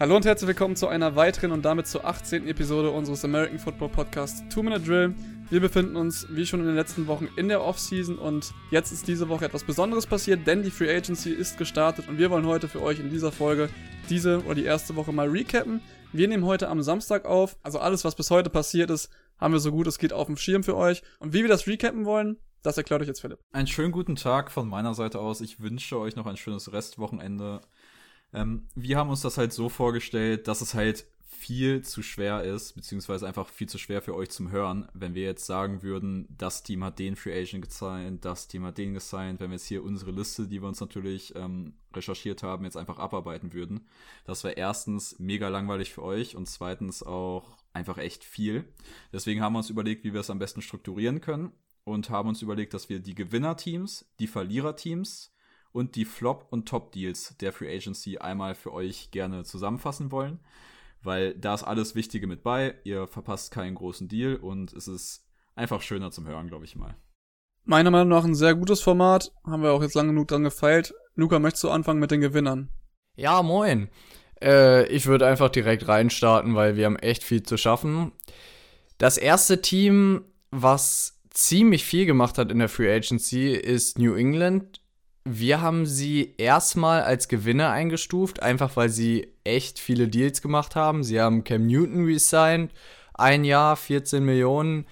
Hallo und herzlich willkommen zu einer weiteren und damit zur 18. Episode unseres American Football Podcasts Two Minute Drill. Wir befinden uns, wie schon in den letzten Wochen, in der Offseason und jetzt ist diese Woche etwas Besonderes passiert, denn die Free Agency ist gestartet und wir wollen heute für euch in dieser Folge diese oder die erste Woche mal recappen. Wir nehmen heute am Samstag auf, also alles, was bis heute passiert ist, haben wir so gut es geht auf dem Schirm für euch. Und wie wir das recappen wollen, das erklärt euch jetzt Philipp. Einen schönen guten Tag von meiner Seite aus. Ich wünsche euch noch ein schönes Restwochenende. Ähm, wir haben uns das halt so vorgestellt, dass es halt viel zu schwer ist, beziehungsweise einfach viel zu schwer für euch zum Hören, wenn wir jetzt sagen würden, das Team hat den Free Agent gesigned, das Team hat den gesigned, wenn wir jetzt hier unsere Liste, die wir uns natürlich ähm, recherchiert haben, jetzt einfach abarbeiten würden. Das wäre erstens mega langweilig für euch und zweitens auch einfach echt viel. Deswegen haben wir uns überlegt, wie wir es am besten strukturieren können und haben uns überlegt, dass wir die Gewinnerteams, die Verliererteams und die Flop- und Top-Deals der Free Agency einmal für euch gerne zusammenfassen wollen, weil da ist alles Wichtige mit bei. Ihr verpasst keinen großen Deal und es ist einfach schöner zum Hören, glaube ich mal. Meiner Meinung nach ein sehr gutes Format. Haben wir auch jetzt lange genug dran gefeilt. Luca, möchtest du anfangen mit den Gewinnern? Ja, moin. Äh, ich würde einfach direkt reinstarten, weil wir haben echt viel zu schaffen. Das erste Team, was ziemlich viel gemacht hat in der Free Agency, ist New England. Wir haben sie erstmal als Gewinner eingestuft, einfach weil sie echt viele Deals gemacht haben. Sie haben Cam Newton resigned, ein Jahr, 14 Millionen.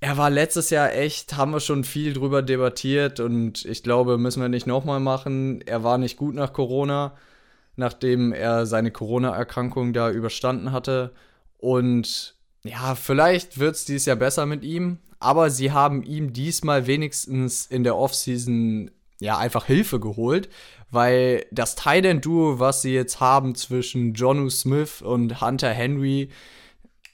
Er war letztes Jahr echt, haben wir schon viel drüber debattiert und ich glaube, müssen wir nicht nochmal machen. Er war nicht gut nach Corona, nachdem er seine Corona-Erkrankung da überstanden hatte. Und ja, vielleicht wird es dieses Jahr besser mit ihm, aber sie haben ihm diesmal wenigstens in der Offseason ja einfach Hilfe geholt, weil das Titan-Duo, was sie jetzt haben zwischen Jonu Smith und Hunter Henry,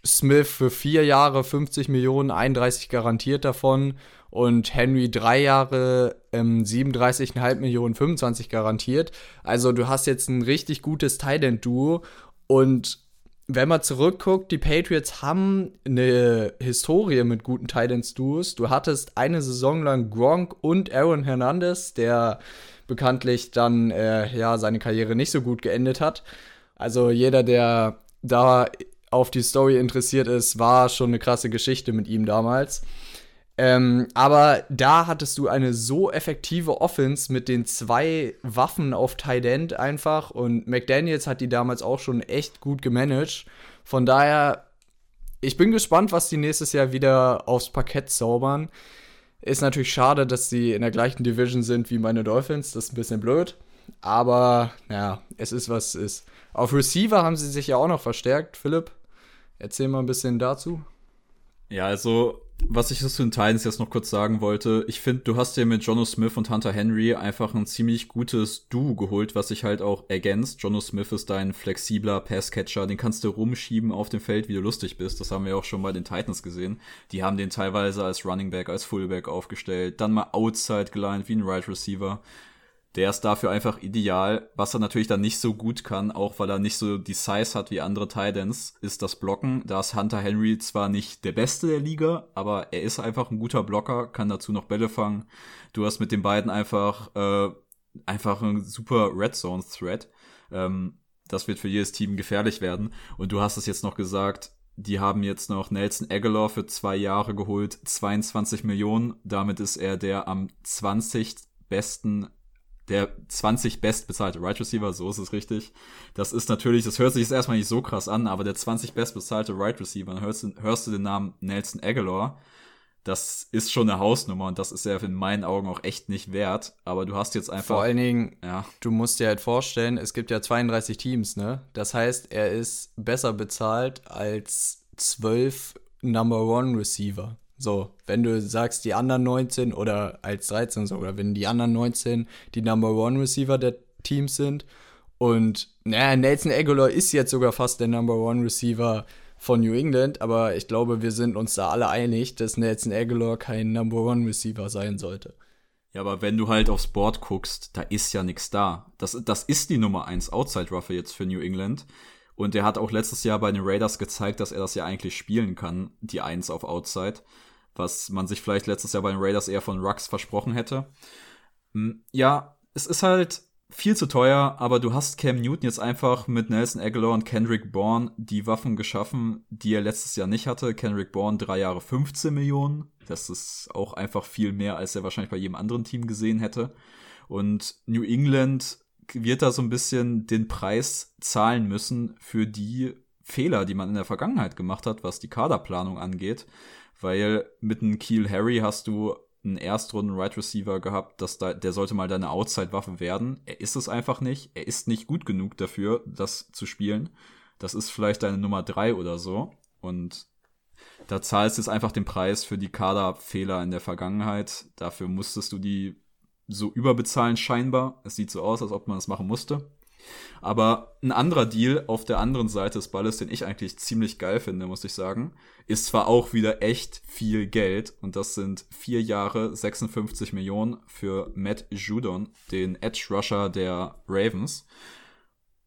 Smith für vier Jahre 50 Millionen, 31 garantiert davon und Henry drei Jahre ähm, 37,5 Millionen, 25 garantiert. Also du hast jetzt ein richtig gutes Titan-Duo und wenn man zurückguckt, die Patriots haben eine Historie mit guten Titans-Duos. Du hattest eine Saison lang Gronk und Aaron Hernandez, der bekanntlich dann äh, ja seine Karriere nicht so gut geendet hat. Also jeder, der da auf die Story interessiert ist, war schon eine krasse Geschichte mit ihm damals. Ähm, aber da hattest du eine so effektive Offense mit den zwei Waffen auf Tight End einfach und McDaniels hat die damals auch schon echt gut gemanagt. Von daher, ich bin gespannt, was die nächstes Jahr wieder aufs Parkett zaubern. Ist natürlich schade, dass sie in der gleichen Division sind wie meine Dolphins. Das ist ein bisschen blöd. Aber, ja, es ist, was es ist. Auf Receiver haben sie sich ja auch noch verstärkt. Philipp, erzähl mal ein bisschen dazu. Ja, also was ich zu den Titans jetzt noch kurz sagen wollte, ich finde, du hast dir mit Jono Smith und Hunter Henry einfach ein ziemlich gutes Duo geholt, was sich halt auch ergänzt. Jono Smith ist dein flexibler Passcatcher, den kannst du rumschieben auf dem Feld, wie du lustig bist. Das haben wir auch schon bei den Titans gesehen. Die haben den teilweise als Running Back, als Fullback aufgestellt, dann mal Outside geleint wie ein Right Receiver der ist dafür einfach ideal. Was er natürlich dann nicht so gut kann, auch weil er nicht so die Size hat wie andere Titans, ist das Blocken. Da ist Hunter Henry zwar nicht der Beste der Liga, aber er ist einfach ein guter Blocker, kann dazu noch Bälle fangen. Du hast mit den beiden einfach, äh, einfach ein super Red Zone Threat. Ähm, das wird für jedes Team gefährlich werden. Und du hast es jetzt noch gesagt, die haben jetzt noch Nelson Aguilar für zwei Jahre geholt, 22 Millionen. Damit ist er der am 20 besten der 20 bestbezahlte Right Receiver, so ist es richtig. Das ist natürlich, das hört sich jetzt erstmal nicht so krass an, aber der 20 bestbezahlte Right Receiver, dann hörst du, hörst du den Namen Nelson Aguilar. Das ist schon eine Hausnummer und das ist ja in meinen Augen auch echt nicht wert. Aber du hast jetzt einfach. Vor allen Dingen, ja. du musst dir halt vorstellen, es gibt ja 32 Teams, ne? Das heißt, er ist besser bezahlt als 12 Number One Receiver. So, wenn du sagst, die anderen 19 oder als 13 so, oder wenn die anderen 19 die Number One Receiver der Teams sind und naja, Nelson Aguilar ist jetzt sogar fast der Number One Receiver von New England, aber ich glaube, wir sind uns da alle einig, dass Nelson Aguilar kein Number One Receiver sein sollte. Ja, aber wenn du halt aufs Board guckst, da ist ja nichts da. Das, das ist die Nummer 1 Outside Ruffer jetzt für New England. Und er hat auch letztes Jahr bei den Raiders gezeigt, dass er das ja eigentlich spielen kann, die 1 auf Outside was man sich vielleicht letztes Jahr bei den Raiders eher von Rux versprochen hätte. Hm, ja, es ist halt, viel zu teuer, aber du hast Cam Newton jetzt einfach mit Nelson Aguilar und Kendrick Bourne die Waffen geschaffen, die er letztes Jahr nicht hatte. Kendrick Bourne drei Jahre 15 Millionen. Das ist auch einfach viel mehr, als er wahrscheinlich bei jedem anderen Team gesehen hätte. Und New England wird da so ein bisschen den Preis zahlen müssen für die Fehler, die man in der Vergangenheit gemacht hat, was die Kaderplanung angeht. Weil mit einem Keel Harry hast du einen Erstrunden Right Receiver gehabt, dass da, der sollte mal deine Outside-Waffe werden. Er ist es einfach nicht. Er ist nicht gut genug dafür, das zu spielen. Das ist vielleicht deine Nummer drei oder so. Und da zahlst du jetzt einfach den Preis für die Kaderfehler in der Vergangenheit. Dafür musstest du die so überbezahlen scheinbar. Es sieht so aus, als ob man das machen musste. Aber ein anderer Deal auf der anderen Seite des Balles, den ich eigentlich ziemlich geil finde, muss ich sagen, ist zwar auch wieder echt viel Geld und das sind vier Jahre 56 Millionen für Matt Judon, den Edge Rusher der Ravens.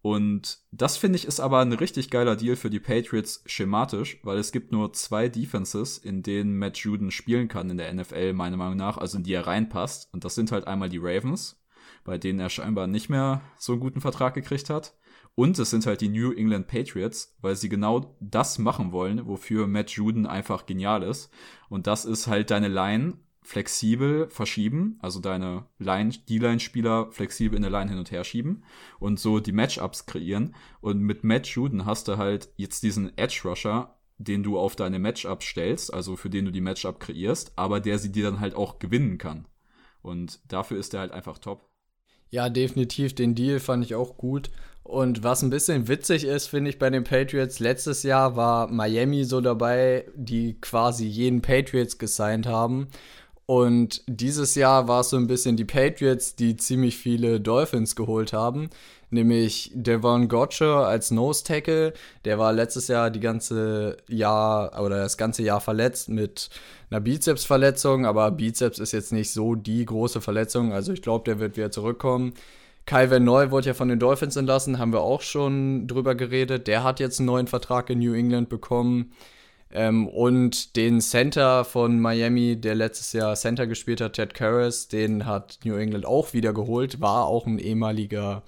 Und das finde ich ist aber ein richtig geiler Deal für die Patriots schematisch, weil es gibt nur zwei Defenses, in denen Matt Judon spielen kann in der NFL, meiner Meinung nach, also in die er reinpasst. Und das sind halt einmal die Ravens bei denen er scheinbar nicht mehr so einen guten Vertrag gekriegt hat. Und es sind halt die New England Patriots, weil sie genau das machen wollen, wofür Matt Juden einfach genial ist. Und das ist halt deine Line flexibel verschieben, also deine Line, D-Line-Spieler flexibel in der Line hin und her schieben und so die Matchups kreieren. Und mit Matt Juden hast du halt jetzt diesen Edge Rusher, den du auf deine Matchups stellst, also für den du die Matchup kreierst, aber der sie dir dann halt auch gewinnen kann. Und dafür ist er halt einfach top. Ja, definitiv. Den Deal fand ich auch gut. Und was ein bisschen witzig ist, finde ich bei den Patriots, letztes Jahr war Miami so dabei, die quasi jeden Patriots gesigned haben. Und dieses Jahr war es so ein bisschen die Patriots, die ziemlich viele Dolphins geholt haben nämlich Devon Gotcher als Nose Tackle. Der war letztes Jahr die ganze Jahr oder das ganze Jahr verletzt mit einer Bizepsverletzung, aber Bizeps ist jetzt nicht so die große Verletzung, also ich glaube, der wird wieder zurückkommen. Kai Van Neu wurde ja von den Dolphins entlassen, haben wir auch schon drüber geredet. Der hat jetzt einen neuen Vertrag in New England bekommen. Ähm, und den Center von Miami, der letztes Jahr Center gespielt hat, Ted Karras, den hat New England auch wieder geholt, war auch ein ehemaliger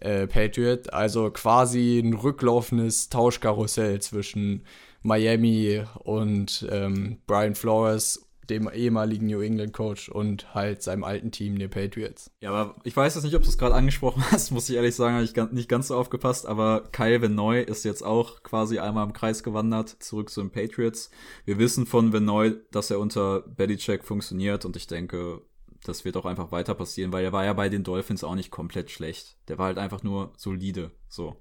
äh, Patriot. Also quasi ein rücklaufendes Tauschkarussell zwischen Miami und ähm, Brian Flores, dem ehemaligen New England Coach und halt seinem alten Team, den Patriots. Ja, aber ich weiß jetzt nicht, ob du es gerade angesprochen hast, muss ich ehrlich sagen, habe ich nicht ganz so aufgepasst, aber Kyle Venoy ist jetzt auch quasi einmal im Kreis gewandert, zurück zu den Patriots. Wir wissen von Venoy, dass er unter Belichick funktioniert und ich denke, das wird auch einfach weiter passieren, weil er war ja bei den Dolphins auch nicht komplett schlecht. Der war halt einfach nur solide. So.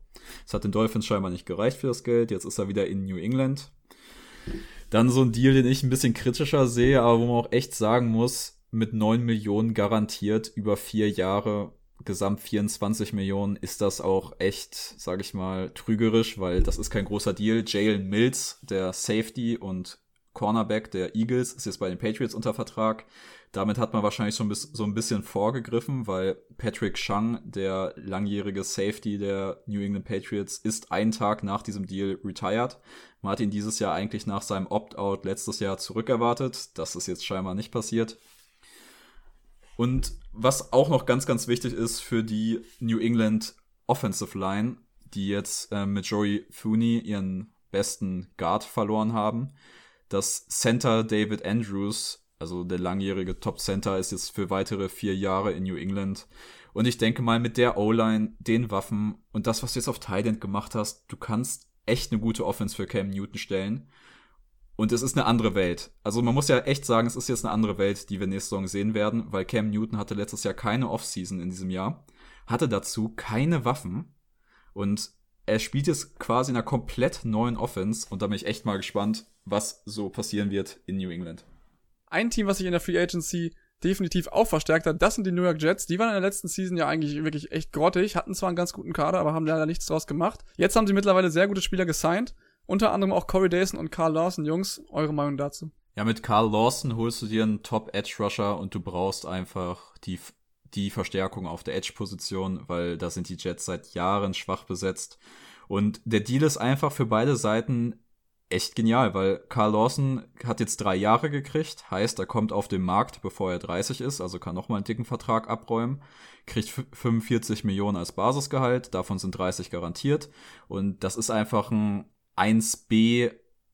Es hat den Dolphins scheinbar nicht gereicht für das Geld. Jetzt ist er wieder in New England. Dann so ein Deal, den ich ein bisschen kritischer sehe, aber wo man auch echt sagen muss, mit 9 Millionen garantiert über vier Jahre, gesamt 24 Millionen, ist das auch echt, sag ich mal, trügerisch, weil das ist kein großer Deal. Jalen Mills, der Safety und Cornerback der Eagles, ist jetzt bei den Patriots unter Vertrag. Damit hat man wahrscheinlich so ein, bisschen, so ein bisschen vorgegriffen, weil Patrick Chung, der langjährige Safety der New England Patriots, ist einen Tag nach diesem Deal retired. Man hat ihn dieses Jahr eigentlich nach seinem Opt-out letztes Jahr zurückerwartet. Das ist jetzt scheinbar nicht passiert. Und was auch noch ganz, ganz wichtig ist für die New England Offensive Line, die jetzt äh, mit Joey Fooney ihren besten Guard verloren haben, dass Center David Andrews also der langjährige Top Center ist jetzt für weitere vier Jahre in New England. Und ich denke mal, mit der O-Line, den Waffen und das, was du jetzt auf Thailand gemacht hast, du kannst echt eine gute Offense für Cam Newton stellen. Und es ist eine andere Welt. Also man muss ja echt sagen, es ist jetzt eine andere Welt, die wir nächste Saison sehen werden, weil Cam Newton hatte letztes Jahr keine Offseason in diesem Jahr, hatte dazu keine Waffen und er spielt jetzt quasi in einer komplett neuen Offense und da bin ich echt mal gespannt, was so passieren wird in New England. Ein Team, was sich in der Free Agency definitiv auch verstärkt hat, das sind die New York Jets. Die waren in der letzten Season ja eigentlich wirklich echt grottig, hatten zwar einen ganz guten Kader, aber haben leider nichts draus gemacht. Jetzt haben sie mittlerweile sehr gute Spieler gesigned. Unter anderem auch Corey Dayson und Carl Lawson. Jungs, eure Meinung dazu? Ja, mit Carl Lawson holst du dir einen Top-Edge-Rusher und du brauchst einfach die, die Verstärkung auf der Edge-Position, weil da sind die Jets seit Jahren schwach besetzt. Und der Deal ist einfach für beide Seiten echt genial, weil Carl Lawson hat jetzt drei Jahre gekriegt, heißt, er kommt auf den Markt, bevor er 30 ist, also kann nochmal einen dicken Vertrag abräumen, kriegt 45 Millionen als Basisgehalt, davon sind 30 garantiert und das ist einfach ein 1B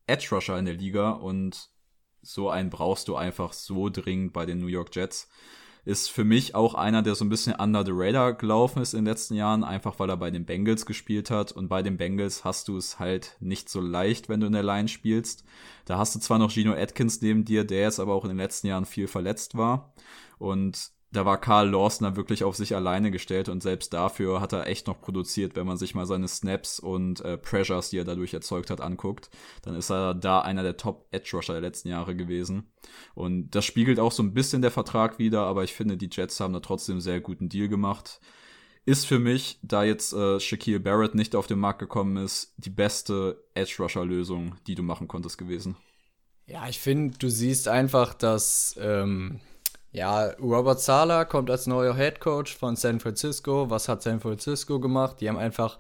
Edge Rusher in der Liga und so einen brauchst du einfach so dringend bei den New York Jets ist für mich auch einer, der so ein bisschen under the radar gelaufen ist in den letzten Jahren, einfach weil er bei den Bengals gespielt hat. Und bei den Bengals hast du es halt nicht so leicht, wenn du in der Line spielst. Da hast du zwar noch Gino Atkins neben dir, der jetzt aber auch in den letzten Jahren viel verletzt war. Und da war Karl Lawson dann wirklich auf sich alleine gestellt und selbst dafür hat er echt noch produziert, wenn man sich mal seine Snaps und äh, Pressures, die er dadurch erzeugt hat, anguckt, dann ist er da einer der Top Edge Rusher der letzten Jahre gewesen. Und das spiegelt auch so ein bisschen der Vertrag wieder, aber ich finde, die Jets haben da trotzdem einen sehr guten Deal gemacht. Ist für mich, da jetzt äh, Shaquille Barrett nicht auf den Markt gekommen ist, die beste Edge Rusher Lösung, die du machen konntest gewesen. Ja, ich finde, du siehst einfach, dass ähm, ja, Robert Sala kommt als neuer Head Coach von San Francisco. Was hat San Francisco gemacht? Die haben einfach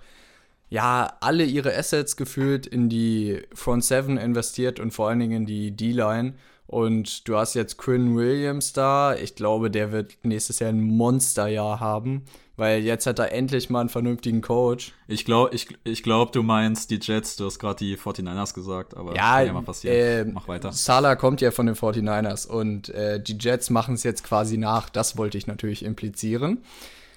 ja alle ihre Assets gefühlt in die Front Seven investiert und vor allen Dingen in die D-Line. Und du hast jetzt Quinn Williams da. Ich glaube, der wird nächstes Jahr ein Monsterjahr haben weil jetzt hat er endlich mal einen vernünftigen Coach. Ich glaube, ich, ich glaub, du meinst die Jets, du hast gerade die 49ers gesagt, aber ja, kann ja mal passieren. Äh, Mach weiter. Salah kommt ja von den 49ers und äh, die Jets machen es jetzt quasi nach. Das wollte ich natürlich implizieren.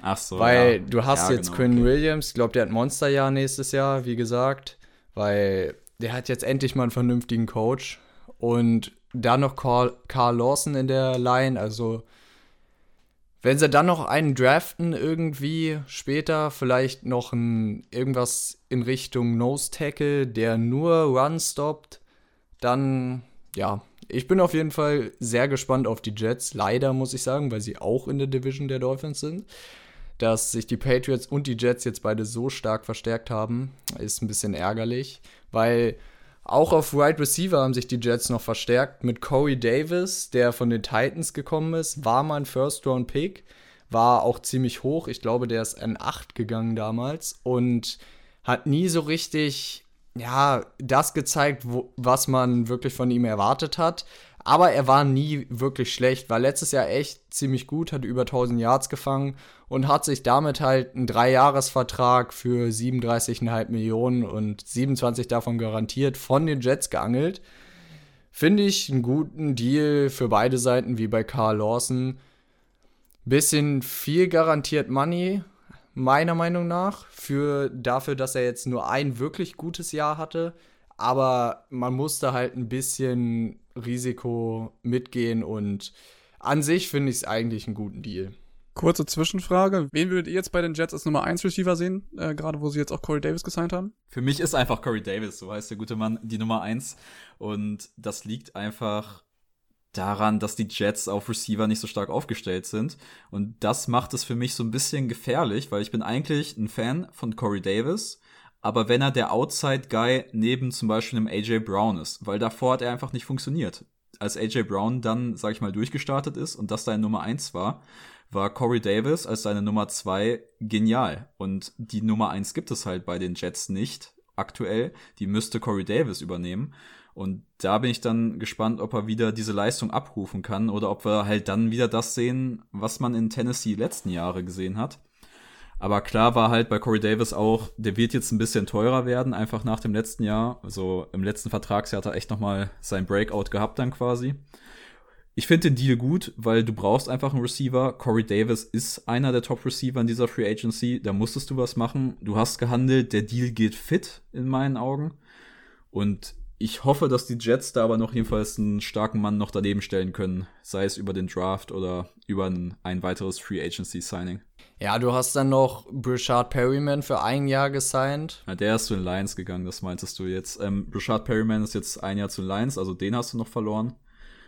Ach so. Weil ja. du hast ja, jetzt genau, Quinn okay. Williams, ich glaube, der hat Monsterjahr nächstes Jahr, wie gesagt, weil der hat jetzt endlich mal einen vernünftigen Coach und dann noch Carl, Carl Lawson in der Line, also wenn sie dann noch einen draften, irgendwie später, vielleicht noch ein, irgendwas in Richtung Nose Tackle, der nur Run stoppt, dann, ja, ich bin auf jeden Fall sehr gespannt auf die Jets. Leider muss ich sagen, weil sie auch in der Division der Dolphins sind. Dass sich die Patriots und die Jets jetzt beide so stark verstärkt haben, ist ein bisschen ärgerlich, weil auch auf Wide Receiver haben sich die Jets noch verstärkt mit Corey Davis, der von den Titans gekommen ist, war mal ein First-Round-Pick, war auch ziemlich hoch. Ich glaube, der ist an 8 gegangen damals und hat nie so richtig, ja, das gezeigt, wo, was man wirklich von ihm erwartet hat. Aber er war nie wirklich schlecht, war letztes Jahr echt ziemlich gut, hat über 1000 Yards gefangen und hat sich damit halt einen Dreijahresvertrag für 37,5 Millionen und 27 davon garantiert von den Jets geangelt. Finde ich einen guten Deal für beide Seiten, wie bei Carl Lawson. Bisschen viel garantiert Money, meiner Meinung nach, für dafür, dass er jetzt nur ein wirklich gutes Jahr hatte. Aber man musste halt ein bisschen Risiko mitgehen und an sich finde ich es eigentlich einen guten Deal. Kurze Zwischenfrage. Wen würdet ihr jetzt bei den Jets als Nummer 1 Receiver sehen, äh, gerade wo sie jetzt auch Corey Davis gesigned haben? Für mich ist einfach Corey Davis, so heißt der gute Mann, die Nummer 1. Und das liegt einfach daran, dass die Jets auf Receiver nicht so stark aufgestellt sind. Und das macht es für mich so ein bisschen gefährlich, weil ich bin eigentlich ein Fan von Corey Davis aber wenn er der Outside-Guy neben zum Beispiel einem AJ Brown ist, weil davor hat er einfach nicht funktioniert. Als AJ Brown dann, sag ich mal, durchgestartet ist und das seine Nummer eins war, war Corey Davis als seine Nummer zwei genial. Und die Nummer eins gibt es halt bei den Jets nicht aktuell. Die müsste Corey Davis übernehmen. Und da bin ich dann gespannt, ob er wieder diese Leistung abrufen kann oder ob wir halt dann wieder das sehen, was man in Tennessee letzten Jahre gesehen hat. Aber klar war halt bei Corey Davis auch, der wird jetzt ein bisschen teurer werden, einfach nach dem letzten Jahr. Also im letzten Vertragsjahr hat er echt nochmal sein Breakout gehabt dann quasi. Ich finde den Deal gut, weil du brauchst einfach einen Receiver. Corey Davis ist einer der Top-Receiver in dieser Free Agency. Da musstest du was machen. Du hast gehandelt. Der Deal geht fit in meinen Augen. Und ich hoffe, dass die Jets da aber noch jedenfalls einen starken Mann noch daneben stellen können. Sei es über den Draft oder über ein, ein weiteres Free Agency Signing. Ja, du hast dann noch Brishard Perryman für ein Jahr gesigned. Ja, der ist zu den Lions gegangen, das meintest du jetzt. Ähm, Brishard Perryman ist jetzt ein Jahr zu den Lions, also den hast du noch verloren.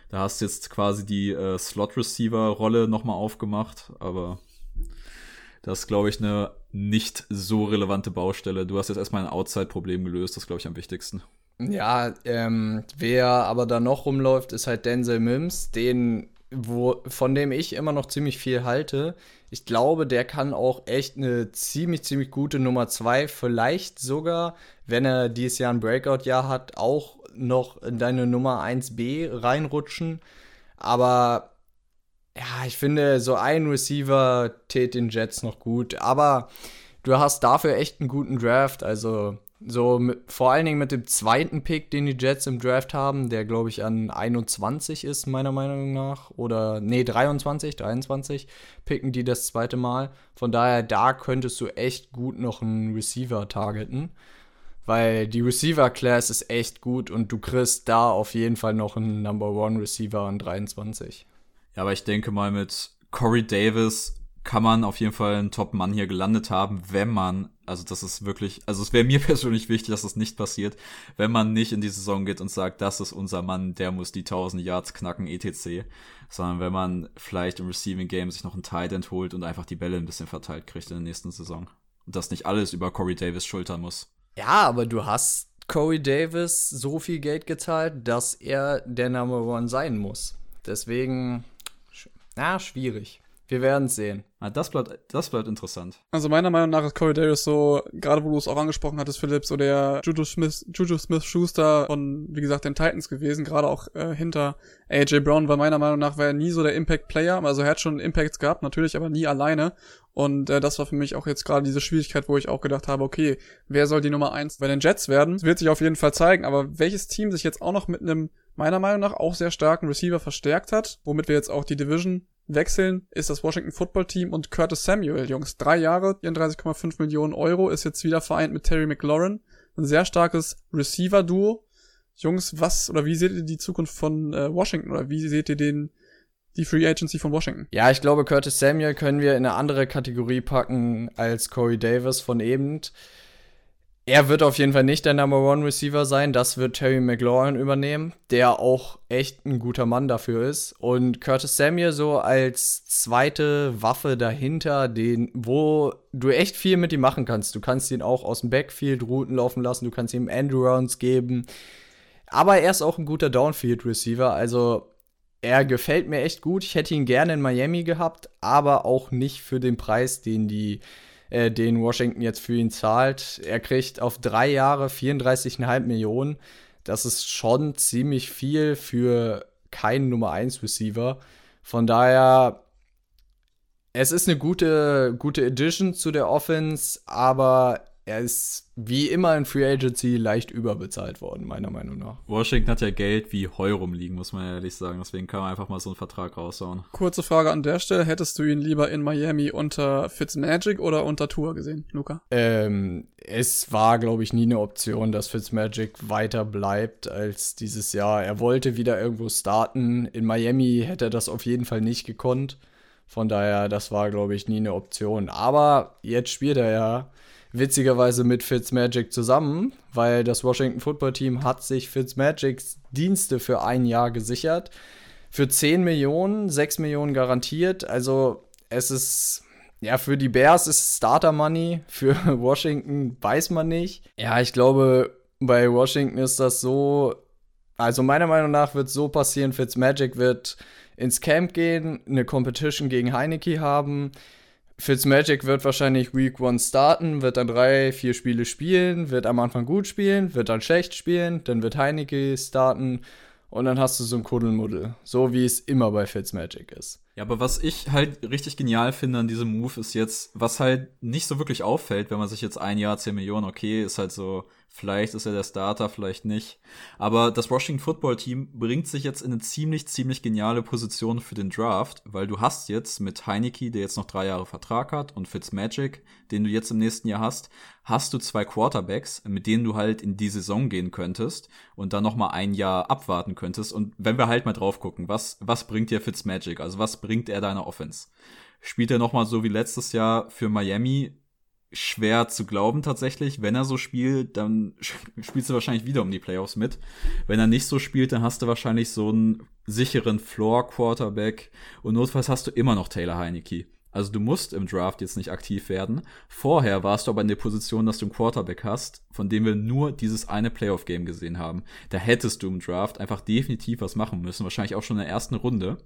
Da hast du jetzt quasi die äh, Slot-Receiver-Rolle nochmal aufgemacht, aber das ist, glaube ich, eine nicht so relevante Baustelle. Du hast jetzt erstmal ein Outside-Problem gelöst, das glaube ich am wichtigsten. Ja, ähm, wer aber da noch rumläuft, ist halt Denzel Mims, den, wo, von dem ich immer noch ziemlich viel halte ich glaube, der kann auch echt eine ziemlich, ziemlich gute Nummer 2, vielleicht sogar, wenn er dieses Jahr ein Breakout-Jahr hat, auch noch in deine Nummer 1b reinrutschen. Aber ja, ich finde, so ein Receiver tät den Jets noch gut. Aber du hast dafür echt einen guten Draft. Also so mit, vor allen Dingen mit dem zweiten Pick, den die Jets im Draft haben, der glaube ich an 21 ist, meiner Meinung nach. Oder, nee, 23, 23 picken die das zweite Mal. Von daher, da könntest du echt gut noch einen Receiver targeten. Weil die Receiver-Class ist echt gut und du kriegst da auf jeden Fall noch einen Number One Receiver an 23. Ja, aber ich denke mal, mit Corey Davis kann man auf jeden Fall einen Top-Mann hier gelandet haben, wenn man, also das ist wirklich, also es wäre mir persönlich wichtig, dass das nicht passiert, wenn man nicht in die Saison geht und sagt, das ist unser Mann, der muss die 1000 Yards knacken, etc., sondern wenn man vielleicht im Receiving Game sich noch einen Tight End holt und einfach die Bälle ein bisschen verteilt kriegt in der nächsten Saison. Und das nicht alles über Corey Davis schultern muss. Ja, aber du hast Corey Davis so viel Geld gezahlt, dass er der Number One sein muss. Deswegen, na, schwierig. Wir werden es sehen. Ah, das, bleibt, das bleibt interessant. Also meiner Meinung nach ist Corey Davis so, gerade wo du es auch angesprochen hattest, Philipp, so der Juju Smith, Juju Smith Schuster von, wie gesagt, den Titans gewesen, gerade auch äh, hinter AJ Brown, weil meiner Meinung nach war er nie so der Impact-Player. Also er hat schon Impacts gehabt, natürlich, aber nie alleine. Und äh, das war für mich auch jetzt gerade diese Schwierigkeit, wo ich auch gedacht habe, okay, wer soll die Nummer eins bei den Jets werden? Das wird sich auf jeden Fall zeigen, aber welches Team sich jetzt auch noch mit einem meiner Meinung nach auch sehr starken Receiver verstärkt hat, womit wir jetzt auch die Division wechseln, ist das Washington Football Team und Curtis Samuel, Jungs. Drei Jahre, 34,5 Millionen Euro, ist jetzt wieder vereint mit Terry McLaurin. Ein sehr starkes Receiver-Duo. Jungs, was oder wie seht ihr die Zukunft von äh, Washington oder wie seht ihr den die Free Agency von Washington? Ja, ich glaube, Curtis Samuel können wir in eine andere Kategorie packen als Corey Davis von eben. Er wird auf jeden Fall nicht der Number One Receiver sein. Das wird Terry McLaurin übernehmen, der auch echt ein guter Mann dafür ist. Und Curtis Samuel so als zweite Waffe dahinter, den, wo du echt viel mit ihm machen kannst. Du kannst ihn auch aus dem Backfield Routen laufen lassen, du kannst ihm Endrounds geben. Aber er ist auch ein guter Downfield Receiver. Also er gefällt mir echt gut. Ich hätte ihn gerne in Miami gehabt, aber auch nicht für den Preis, den die äh, den Washington jetzt für ihn zahlt. Er kriegt auf drei Jahre 34,5 Millionen. Das ist schon ziemlich viel für keinen Nummer 1 Receiver. Von daher, es ist eine gute, gute Addition zu der Offense, aber er ist wie immer in Free Agency leicht überbezahlt worden, meiner Meinung nach. Washington hat ja Geld wie Heu rumliegen, muss man ehrlich sagen. Deswegen kann man einfach mal so einen Vertrag raushauen. Kurze Frage an der Stelle. Hättest du ihn lieber in Miami unter Fitzmagic oder unter Tour gesehen, Luca? Ähm, es war, glaube ich, nie eine Option, dass Fitzmagic weiter bleibt als dieses Jahr. Er wollte wieder irgendwo starten. In Miami hätte er das auf jeden Fall nicht gekonnt. Von daher, das war, glaube ich, nie eine Option. Aber jetzt spielt er ja witzigerweise mit Fitzmagic zusammen, weil das Washington Football Team hat sich Fitzmagics Dienste für ein Jahr gesichert. Für 10 Millionen, 6 Millionen garantiert. Also es ist, ja, für die Bears ist Starter Money, für Washington weiß man nicht. Ja, ich glaube, bei Washington ist das so, also meiner Meinung nach wird es so passieren, Fitzmagic wird ins Camp gehen, eine Competition gegen Heineke haben, Fitzmagic wird wahrscheinlich Week 1 starten, wird dann drei, vier Spiele spielen, wird am Anfang gut spielen, wird dann schlecht spielen, dann wird Heineke starten und dann hast du so ein Kuddelmuddel. So wie es immer bei Fitzmagic ist. Ja, aber was ich halt richtig genial finde an diesem Move ist jetzt, was halt nicht so wirklich auffällt, wenn man sich jetzt ein Jahr 10 Millionen, okay, ist halt so Vielleicht ist er der Starter, vielleicht nicht. Aber das Washington Football Team bringt sich jetzt in eine ziemlich, ziemlich geniale Position für den Draft, weil du hast jetzt mit Heineke, der jetzt noch drei Jahre Vertrag hat, und Fitzmagic, den du jetzt im nächsten Jahr hast, hast du zwei Quarterbacks, mit denen du halt in die Saison gehen könntest und dann noch mal ein Jahr abwarten könntest. Und wenn wir halt mal drauf gucken, was, was bringt dir Fitzmagic? Also was bringt er deiner Offense? Spielt er noch mal so wie letztes Jahr für Miami schwer zu glauben tatsächlich. Wenn er so spielt, dann spielst du wahrscheinlich wieder um die Playoffs mit. Wenn er nicht so spielt, dann hast du wahrscheinlich so einen sicheren Floor-Quarterback und notfalls hast du immer noch Taylor Heineke. Also du musst im Draft jetzt nicht aktiv werden. Vorher warst du aber in der Position, dass du einen Quarterback hast, von dem wir nur dieses eine Playoff-Game gesehen haben. Da hättest du im Draft einfach definitiv was machen müssen, wahrscheinlich auch schon in der ersten Runde.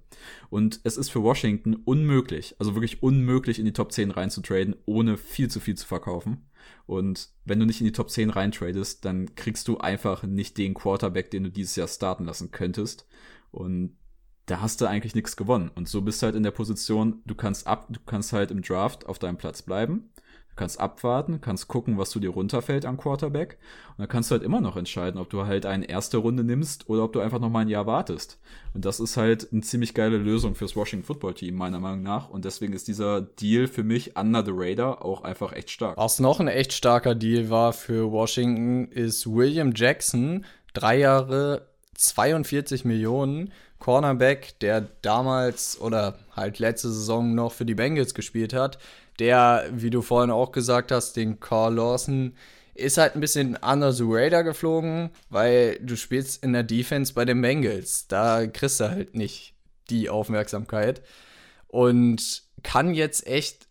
Und es ist für Washington unmöglich, also wirklich unmöglich in die Top 10 reinzutraden, ohne viel zu viel zu verkaufen. Und wenn du nicht in die Top 10 reintradest, dann kriegst du einfach nicht den Quarterback, den du dieses Jahr starten lassen könntest. Und da hast du eigentlich nichts gewonnen. Und so bist du halt in der Position, du kannst ab, du kannst halt im Draft auf deinem Platz bleiben. Du kannst abwarten, kannst gucken, was du dir runterfällt an Quarterback. Und dann kannst du halt immer noch entscheiden, ob du halt eine erste Runde nimmst oder ob du einfach noch mal ein Jahr wartest. Und das ist halt eine ziemlich geile Lösung fürs Washington Football Team, meiner Meinung nach. Und deswegen ist dieser Deal für mich under the radar auch einfach echt stark. Was noch ein echt starker Deal war für Washington, ist William Jackson. Drei Jahre, 42 Millionen. Cornerback, der damals oder halt letzte Saison noch für die Bengals gespielt hat, der, wie du vorhin auch gesagt hast, den Carl Lawson ist halt ein bisschen under the radar geflogen, weil du spielst in der Defense bei den Bengals. Da kriegst du halt nicht die Aufmerksamkeit. Und kann jetzt echt.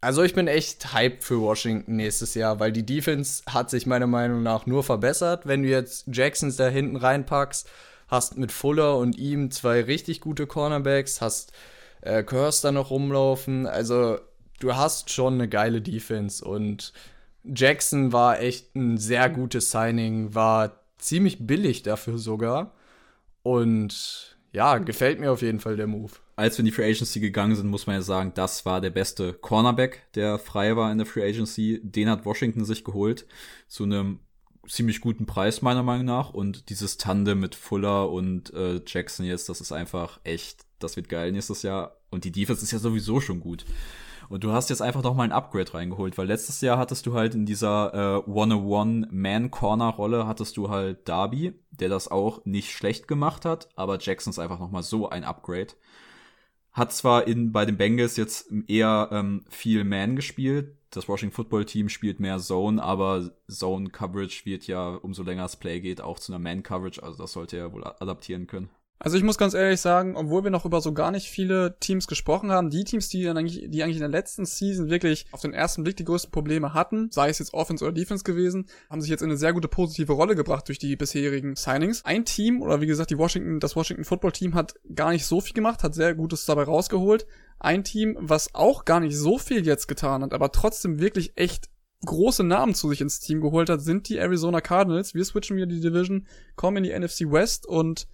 Also ich bin echt hyped für Washington nächstes Jahr, weil die Defense hat sich meiner Meinung nach nur verbessert. Wenn du jetzt Jacksons da hinten reinpackst, hast mit Fuller und ihm zwei richtig gute Cornerbacks, hast äh, Curse noch rumlaufen. Also du hast schon eine geile Defense und Jackson war echt ein sehr gutes Signing, war ziemlich billig dafür sogar. Und ja, gefällt mir auf jeden Fall der Move. Als wir in die Free Agency gegangen sind, muss man ja sagen, das war der beste Cornerback, der frei war in der Free Agency. Den hat Washington sich geholt zu einem ziemlich guten Preis meiner Meinung nach und dieses Tandem mit Fuller und äh, Jackson jetzt, das ist einfach echt, das wird geil nächstes Jahr und die Defense ist ja sowieso schon gut. Und du hast jetzt einfach noch mal ein Upgrade reingeholt, weil letztes Jahr hattest du halt in dieser äh, One-on-One-Man-Corner-Rolle hattest du halt Darby, der das auch nicht schlecht gemacht hat, aber Jackson ist einfach noch mal so ein Upgrade. Hat zwar in, bei den Bengals jetzt eher ähm, viel Man gespielt, das Washington Football Team spielt mehr Zone, aber Zone Coverage wird ja, umso länger das Play geht, auch zu einer Man Coverage. Also das sollte er wohl adaptieren können. Also ich muss ganz ehrlich sagen, obwohl wir noch über so gar nicht viele Teams gesprochen haben, die Teams, die eigentlich, die eigentlich in der letzten Season wirklich auf den ersten Blick die größten Probleme hatten, sei es jetzt Offense oder Defense gewesen, haben sich jetzt in eine sehr gute positive Rolle gebracht durch die bisherigen Signings. Ein Team, oder wie gesagt, die Washington, das Washington Football Team hat gar nicht so viel gemacht, hat sehr Gutes dabei rausgeholt. Ein Team, was auch gar nicht so viel jetzt getan hat, aber trotzdem wirklich echt große Namen zu sich ins Team geholt hat, sind die Arizona Cardinals. Wir switchen wieder die Division, kommen in die NFC West und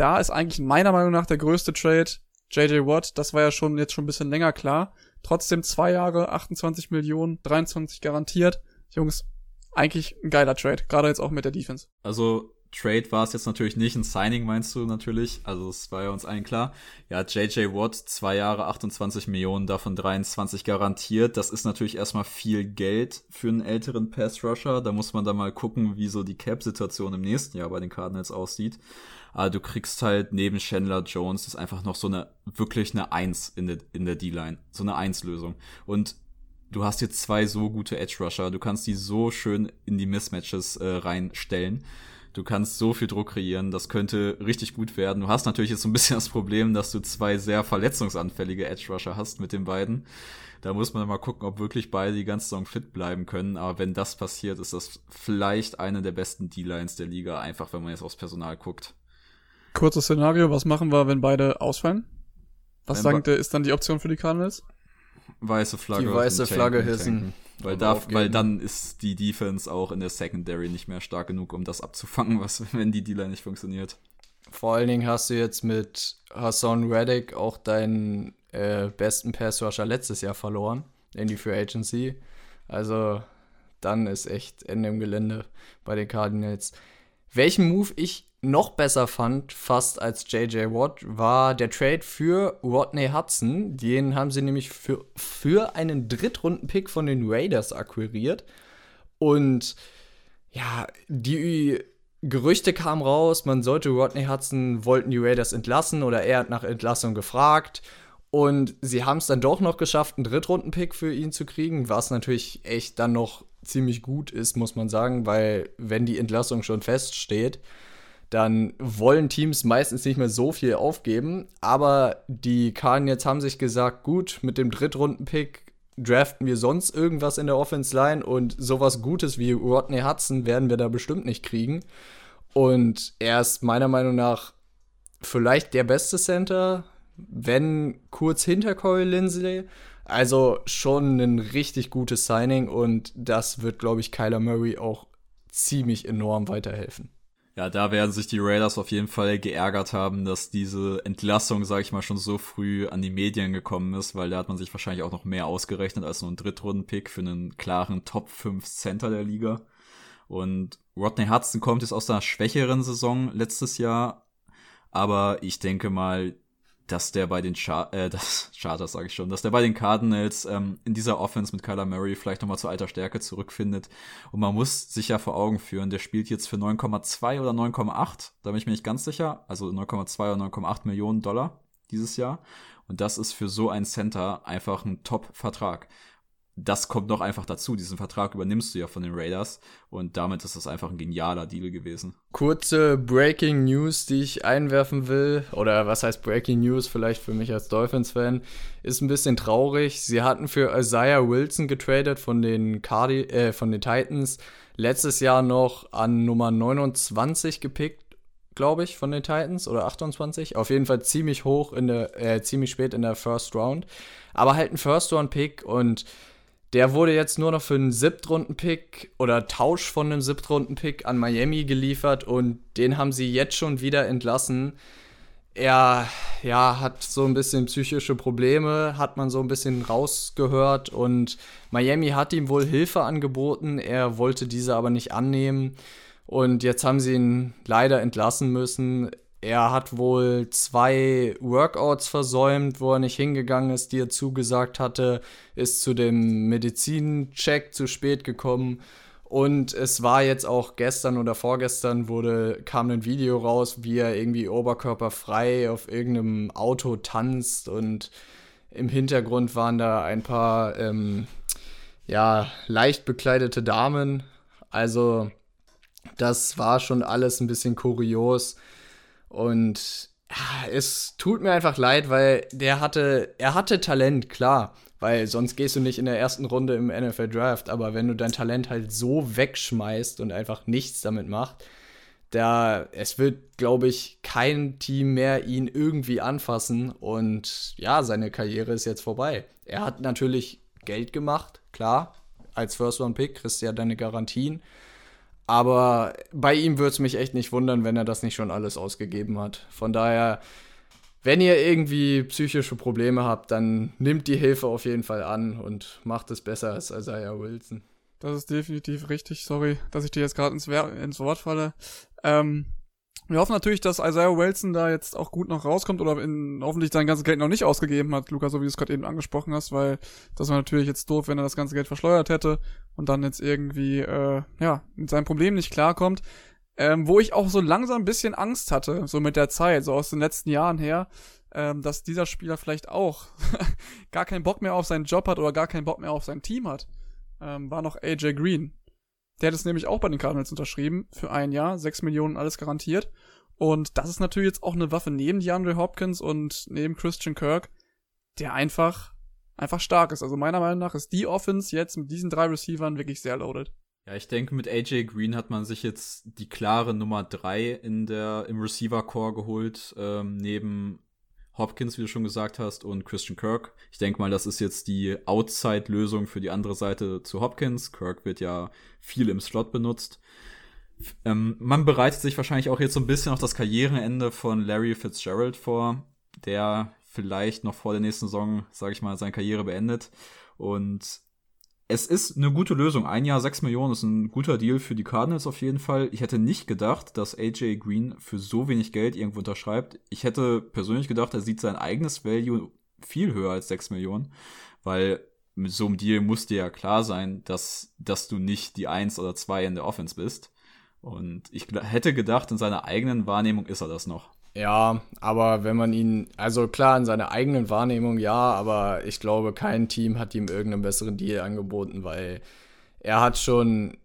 da ist eigentlich meiner Meinung nach der größte Trade JJ Watt. Das war ja schon jetzt schon ein bisschen länger klar. Trotzdem zwei Jahre, 28 Millionen, 23 garantiert. Jungs, eigentlich ein geiler Trade, gerade jetzt auch mit der Defense. Also Trade war es jetzt natürlich nicht, ein Signing meinst du natürlich, also es war ja uns allen klar. Ja, JJ Watt, zwei Jahre, 28 Millionen, davon 23 garantiert. Das ist natürlich erstmal viel Geld für einen älteren Pass-Rusher. Da muss man dann mal gucken, wie so die Cap-Situation im nächsten Jahr bei den Cardinals aussieht. Aber du kriegst halt neben Chandler Jones ist einfach noch so eine, wirklich eine Eins in der, in der D-Line. So eine Eins-Lösung. Und du hast jetzt zwei so gute Edge-Rusher. Du kannst die so schön in die Mismatches äh, reinstellen. Du kannst so viel Druck kreieren, das könnte richtig gut werden. Du hast natürlich jetzt so ein bisschen das Problem, dass du zwei sehr verletzungsanfällige Edge Rusher hast mit den beiden. Da muss man mal gucken, ob wirklich beide die ganze Saison fit bleiben können. Aber wenn das passiert, ist das vielleicht eine der besten D-Lines der Liga, einfach wenn man jetzt aufs Personal guckt. Kurzes Szenario, was machen wir, wenn beide ausfallen? Was sagt ihr, ist dann die Option für die Cardinals? Weiße Flagge. Die weiße Flagge hissen. Weil, da, weil dann ist die Defense auch in der Secondary nicht mehr stark genug, um das abzufangen, was, wenn die D-Line nicht funktioniert. Vor allen Dingen hast du jetzt mit Hassan Reddick auch deinen äh, besten Pass-Rusher letztes Jahr verloren in die Free Agency. Also dann ist echt Ende im Gelände bei den Cardinals. Welchen Move ich noch besser fand, fast als JJ Watt, war der Trade für Rodney Hudson. Den haben sie nämlich für, für einen Drittrunden-Pick von den Raiders akquiriert. Und ja, die Gerüchte kamen raus, man sollte Rodney Hudson, wollten die Raiders entlassen oder er hat nach Entlassung gefragt. Und sie haben es dann doch noch geschafft, einen Drittrunden-Pick für ihn zu kriegen, was natürlich echt dann noch ziemlich gut ist, muss man sagen, weil wenn die Entlassung schon feststeht, dann wollen Teams meistens nicht mehr so viel aufgeben. Aber die Cardinals haben sich gesagt, gut, mit dem Drittrunden-Pick draften wir sonst irgendwas in der Offense Line und sowas Gutes wie Rodney Hudson werden wir da bestimmt nicht kriegen. Und er ist meiner Meinung nach vielleicht der beste Center, wenn kurz hinter Corey Lindsay. Also schon ein richtig gutes Signing und das wird, glaube ich, Kyler Murray auch ziemlich enorm weiterhelfen. Ja, da werden sich die Raiders auf jeden Fall geärgert haben, dass diese Entlassung, sag ich mal, schon so früh an die Medien gekommen ist, weil da hat man sich wahrscheinlich auch noch mehr ausgerechnet als nur ein Drittrunden-Pick für einen klaren Top 5 Center der Liga. Und Rodney Hudson kommt jetzt aus einer schwächeren Saison letztes Jahr, aber ich denke mal, dass der bei den Char äh, das Charters sage ich schon, dass der bei den Cardinals ähm, in dieser Offense mit Kyler Murray vielleicht nochmal zu alter Stärke zurückfindet. Und man muss sich ja vor Augen führen, der spielt jetzt für 9,2 oder 9,8, da bin ich mir nicht ganz sicher, also 9,2 oder 9,8 Millionen Dollar dieses Jahr. Und das ist für so ein Center einfach ein Top-Vertrag das kommt noch einfach dazu. Diesen Vertrag übernimmst du ja von den Raiders und damit ist das einfach ein genialer Deal gewesen. Kurze Breaking News, die ich einwerfen will, oder was heißt Breaking News vielleicht für mich als Dolphins-Fan, ist ein bisschen traurig. Sie hatten für Isaiah Wilson getradet von den, Cardi äh, von den Titans, letztes Jahr noch an Nummer 29 gepickt glaube ich, von den Titans oder 28. Auf jeden Fall ziemlich hoch in der, äh, ziemlich spät in der First Round. Aber halt ein First Round Pick und der wurde jetzt nur noch für einen Siebtrunden-Pick oder Tausch von einem Siebtrunden-Pick an Miami geliefert und den haben sie jetzt schon wieder entlassen. Er ja, hat so ein bisschen psychische Probleme, hat man so ein bisschen rausgehört und Miami hat ihm wohl Hilfe angeboten, er wollte diese aber nicht annehmen und jetzt haben sie ihn leider entlassen müssen. Er hat wohl zwei Workouts versäumt, wo er nicht hingegangen ist, die er zugesagt hatte, ist zu dem Medizincheck zu spät gekommen. Und es war jetzt auch gestern oder vorgestern wurde, kam ein Video raus, wie er irgendwie oberkörperfrei auf irgendeinem Auto tanzt und im Hintergrund waren da ein paar ähm, ja, leicht bekleidete Damen. Also das war schon alles ein bisschen kurios. Und es tut mir einfach leid, weil der hatte, er hatte Talent, klar. Weil sonst gehst du nicht in der ersten Runde im NFL Draft. Aber wenn du dein Talent halt so wegschmeißt und einfach nichts damit macht, da, es wird, glaube ich, kein Team mehr ihn irgendwie anfassen. Und ja, seine Karriere ist jetzt vorbei. Er hat natürlich Geld gemacht, klar. Als First-Round-Pick kriegst du ja deine Garantien. Aber bei ihm würde es mich echt nicht wundern, wenn er das nicht schon alles ausgegeben hat. Von daher, wenn ihr irgendwie psychische Probleme habt, dann nimmt die Hilfe auf jeden Fall an und macht es besser als Isaiah Wilson. Das ist definitiv richtig. Sorry, dass ich dir jetzt gerade ins, ins, Wort falle. Ähm, wir hoffen natürlich, dass Isaiah Wilson da jetzt auch gut noch rauskommt oder in, hoffentlich sein ganzes Geld noch nicht ausgegeben hat, Luca, so wie du es gerade eben angesprochen hast, weil das war natürlich jetzt doof, wenn er das ganze Geld verschleudert hätte und dann jetzt irgendwie, äh, ja, mit seinem Problem nicht klarkommt. Ähm, wo ich auch so langsam ein bisschen Angst hatte, so mit der Zeit, so aus den letzten Jahren her, ähm, dass dieser Spieler vielleicht auch gar keinen Bock mehr auf seinen Job hat oder gar keinen Bock mehr auf sein Team hat. Ähm, war noch AJ Green. Der hat es nämlich auch bei den Cardinals unterschrieben für ein Jahr, sechs Millionen alles garantiert. Und das ist natürlich jetzt auch eine Waffe neben DeAndre Hopkins und neben Christian Kirk, der einfach, einfach stark ist. Also meiner Meinung nach ist die Offense jetzt mit diesen drei Receivern wirklich sehr loaded. Ja, ich denke, mit AJ Green hat man sich jetzt die klare Nummer drei in der, im Receiver-Core geholt, ähm, neben Hopkins, wie du schon gesagt hast, und Christian Kirk. Ich denke mal, das ist jetzt die Outside-Lösung für die andere Seite zu Hopkins. Kirk wird ja viel im Slot benutzt. Ähm, man bereitet sich wahrscheinlich auch jetzt so ein bisschen auf das Karriereende von Larry Fitzgerald vor, der vielleicht noch vor der nächsten Saison, sage ich mal, seine Karriere beendet. Und es ist eine gute Lösung. Ein Jahr sechs Millionen ist ein guter Deal für die Cardinals auf jeden Fall. Ich hätte nicht gedacht, dass AJ Green für so wenig Geld irgendwo unterschreibt. Ich hätte persönlich gedacht, er sieht sein eigenes Value viel höher als sechs Millionen, weil mit so einem Deal muss dir ja klar sein, dass, dass du nicht die Eins oder zwei in der Offense bist. Und ich hätte gedacht, in seiner eigenen Wahrnehmung ist er das noch. Ja, aber wenn man ihn, also klar, in seiner eigenen Wahrnehmung ja, aber ich glaube, kein Team hat ihm irgendeinen besseren Deal angeboten, weil er hat schon,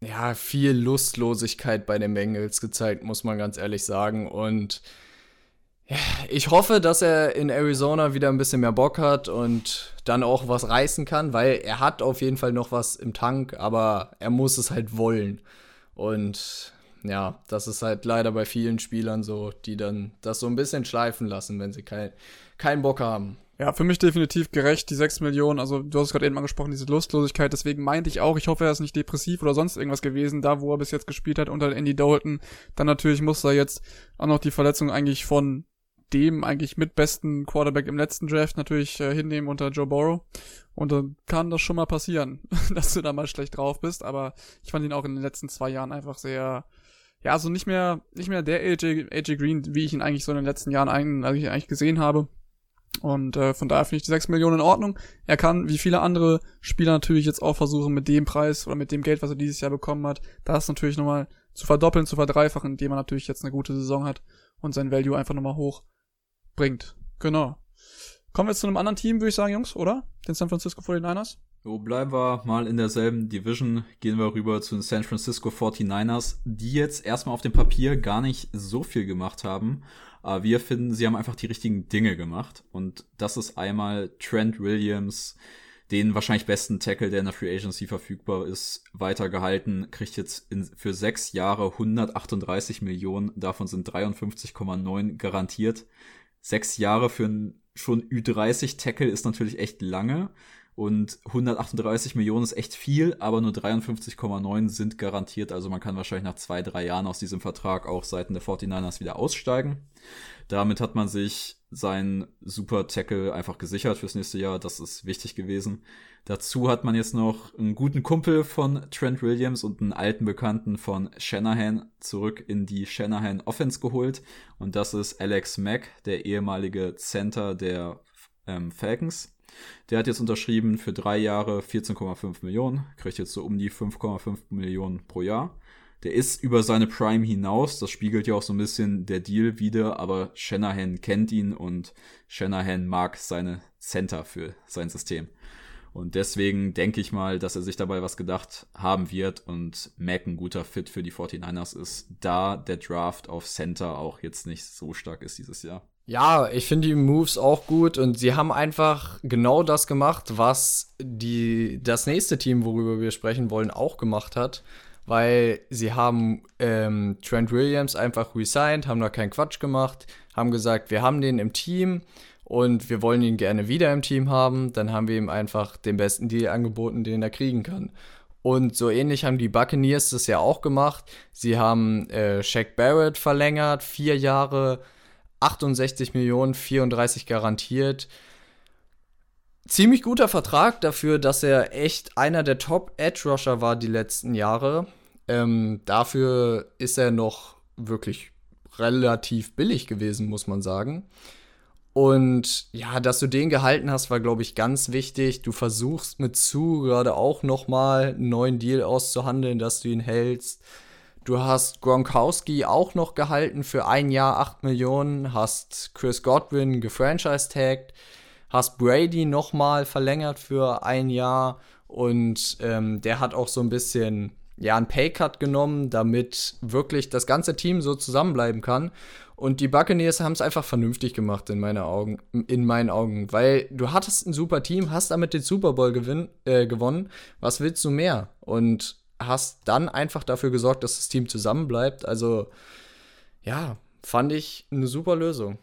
ja, viel Lustlosigkeit bei den Bengals gezeigt, muss man ganz ehrlich sagen. Und ich hoffe, dass er in Arizona wieder ein bisschen mehr Bock hat und dann auch was reißen kann, weil er hat auf jeden Fall noch was im Tank, aber er muss es halt wollen. Und ja, das ist halt leider bei vielen Spielern so, die dann das so ein bisschen schleifen lassen, wenn sie kein, keinen Bock haben. Ja, für mich definitiv gerecht, die 6 Millionen. Also, du hast gerade eben angesprochen, diese Lustlosigkeit. Deswegen meinte ich auch, ich hoffe, er ist nicht depressiv oder sonst irgendwas gewesen, da wo er bis jetzt gespielt hat unter Andy Dalton. Dann natürlich muss er jetzt auch noch die Verletzung eigentlich von dem eigentlich mit besten Quarterback im letzten Draft natürlich äh, hinnehmen unter Joe Burrow. Und dann kann das schon mal passieren, dass du da mal schlecht drauf bist. Aber ich fand ihn auch in den letzten zwei Jahren einfach sehr, ja, also nicht mehr, nicht mehr der AJ, AJ Green, wie ich ihn eigentlich so in den letzten Jahren eigentlich, eigentlich gesehen habe. Und äh, von daher finde ich die 6 Millionen in Ordnung. Er kann, wie viele andere Spieler, natürlich jetzt auch versuchen, mit dem Preis oder mit dem Geld, was er dieses Jahr bekommen hat, das natürlich nochmal zu verdoppeln, zu verdreifachen, indem er natürlich jetzt eine gute Saison hat und sein Value einfach nochmal hoch bringt. Genau. Kommen wir jetzt zu einem anderen Team, würde ich sagen, Jungs, oder? Den San Francisco 49ers. So, bleiben wir mal in derselben Division. Gehen wir rüber zu den San Francisco 49ers, die jetzt erstmal auf dem Papier gar nicht so viel gemacht haben. Aber wir finden, sie haben einfach die richtigen Dinge gemacht. Und das ist einmal Trent Williams, den wahrscheinlich besten Tackle, der in der Free Agency verfügbar ist, weitergehalten, kriegt jetzt in, für sechs Jahre 138 Millionen, davon sind 53,9 garantiert. Sechs Jahre für einen schon Ü30 Tackle ist natürlich echt lange. Und 138 Millionen ist echt viel, aber nur 53,9 sind garantiert. Also man kann wahrscheinlich nach zwei, drei Jahren aus diesem Vertrag auch Seiten der 49ers wieder aussteigen. Damit hat man sich seinen Super Tackle einfach gesichert fürs nächste Jahr. Das ist wichtig gewesen. Dazu hat man jetzt noch einen guten Kumpel von Trent Williams und einen alten Bekannten von Shanahan zurück in die Shanahan Offense geholt. Und das ist Alex Mack, der ehemalige Center der ähm, Falcons. Der hat jetzt unterschrieben für drei Jahre 14,5 Millionen, kriegt jetzt so um die 5,5 Millionen pro Jahr. Der ist über seine Prime hinaus, das spiegelt ja auch so ein bisschen der Deal wieder, aber Shanahan kennt ihn und Shanahan mag seine Center für sein System. Und deswegen denke ich mal, dass er sich dabei was gedacht haben wird und Mac ein guter Fit für die 49ers ist, da der Draft auf Center auch jetzt nicht so stark ist dieses Jahr. Ja, ich finde die Moves auch gut und sie haben einfach genau das gemacht, was die, das nächste Team, worüber wir sprechen wollen, auch gemacht hat. Weil sie haben ähm, Trent Williams einfach resigned, haben da keinen Quatsch gemacht, haben gesagt, wir haben den im Team und wir wollen ihn gerne wieder im Team haben. Dann haben wir ihm einfach den besten Deal angeboten, den er kriegen kann. Und so ähnlich haben die Buccaneers das ja auch gemacht. Sie haben äh, Shaq Barrett verlängert, vier Jahre 68 Millionen, 34 garantiert. Ziemlich guter Vertrag dafür, dass er echt einer der Top-Edge-Rusher war die letzten Jahre. Ähm, dafür ist er noch wirklich relativ billig gewesen, muss man sagen. Und ja, dass du den gehalten hast, war, glaube ich, ganz wichtig. Du versuchst mit zu gerade auch noch mal einen neuen Deal auszuhandeln, dass du ihn hältst. Du hast Gronkowski auch noch gehalten für ein Jahr 8 Millionen, hast Chris Godwin gefranchise-tagged, hast Brady nochmal verlängert für ein Jahr und ähm, der hat auch so ein bisschen ja, einen Paycut genommen, damit wirklich das ganze Team so zusammenbleiben kann. Und die Buccaneers haben es einfach vernünftig gemacht in, meine Augen, in meinen Augen, weil du hattest ein super Team, hast damit den Super Bowl gewinn, äh, gewonnen. Was willst du mehr? Und hast dann einfach dafür gesorgt, dass das Team zusammenbleibt. Also, ja, fand ich eine super Lösung.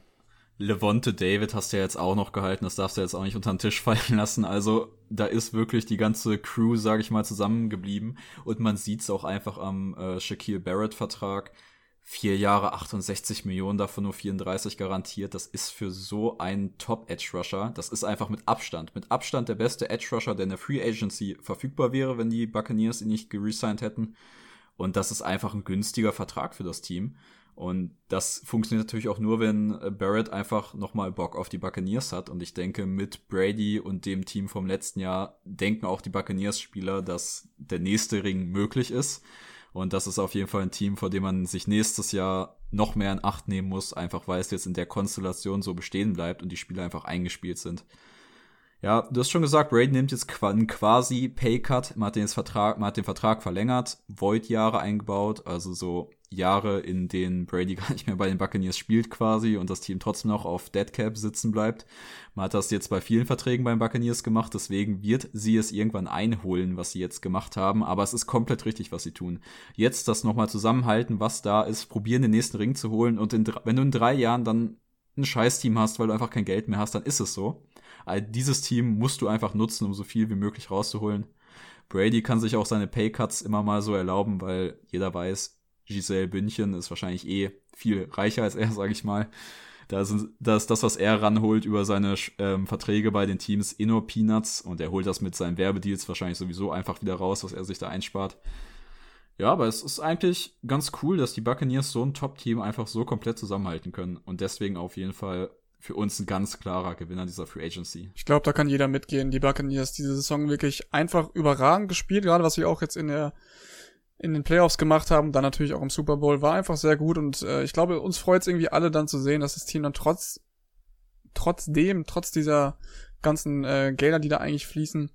Levonte David hast du ja jetzt auch noch gehalten, das darfst du jetzt auch nicht unter den Tisch fallen lassen. Also da ist wirklich die ganze Crew, sage ich mal, zusammengeblieben. Und man sieht es auch einfach am äh, Shaquille Barrett-Vertrag vier Jahre 68 Millionen, davon nur 34 garantiert. Das ist für so einen Top-Edge-Rusher. Das ist einfach mit Abstand, mit Abstand der beste Edge-Rusher, der in der Free Agency verfügbar wäre, wenn die Buccaneers ihn nicht geresigned hätten. Und das ist einfach ein günstiger Vertrag für das Team. Und das funktioniert natürlich auch nur, wenn Barrett einfach nochmal Bock auf die Buccaneers hat. Und ich denke, mit Brady und dem Team vom letzten Jahr denken auch die Buccaneers-Spieler, dass der nächste Ring möglich ist. Und das ist auf jeden Fall ein Team, vor dem man sich nächstes Jahr noch mehr in Acht nehmen muss, einfach weil es jetzt in der Konstellation so bestehen bleibt und die Spieler einfach eingespielt sind. Ja, du hast schon gesagt, Brady nimmt jetzt quasi Paycut, man hat den, Vertrag, man hat den Vertrag verlängert, Void-Jahre eingebaut, also so Jahre, in denen Brady gar nicht mehr bei den Buccaneers spielt quasi und das Team trotzdem noch auf Deadcap sitzen bleibt. Man hat das jetzt bei vielen Verträgen beim Buccaneers gemacht, deswegen wird sie es irgendwann einholen, was sie jetzt gemacht haben, aber es ist komplett richtig, was sie tun. Jetzt das nochmal zusammenhalten, was da ist, probieren den nächsten Ring zu holen und in, wenn du in drei Jahren dann ein Scheiß-Team hast, weil du einfach kein Geld mehr hast, dann ist es so. Also dieses Team musst du einfach nutzen, um so viel wie möglich rauszuholen. Brady kann sich auch seine Paycuts immer mal so erlauben, weil jeder weiß, Giselle Bündchen ist wahrscheinlich eh viel reicher als er, sage ich mal. Da, sind, da ist das, was er ranholt über seine ähm, Verträge bei den Teams, eh nur Peanuts und er holt das mit seinen Werbedeals wahrscheinlich sowieso einfach wieder raus, was er sich da einspart. Ja, aber es ist eigentlich ganz cool, dass die Buccaneers so ein Top-Team einfach so komplett zusammenhalten können und deswegen auf jeden Fall für uns ein ganz klarer Gewinner dieser Free Agency. Ich glaube, da kann jeder mitgehen. Die Buccaneers diese Saison wirklich einfach überragend gespielt, gerade was sie auch jetzt in der in den Playoffs gemacht haben, dann natürlich auch im Super Bowl, war einfach sehr gut und äh, ich glaube, uns freut es irgendwie alle dann zu sehen, dass das Team dann trotz trotzdem, trotz dieser ganzen äh, Gelder, die da eigentlich fließen,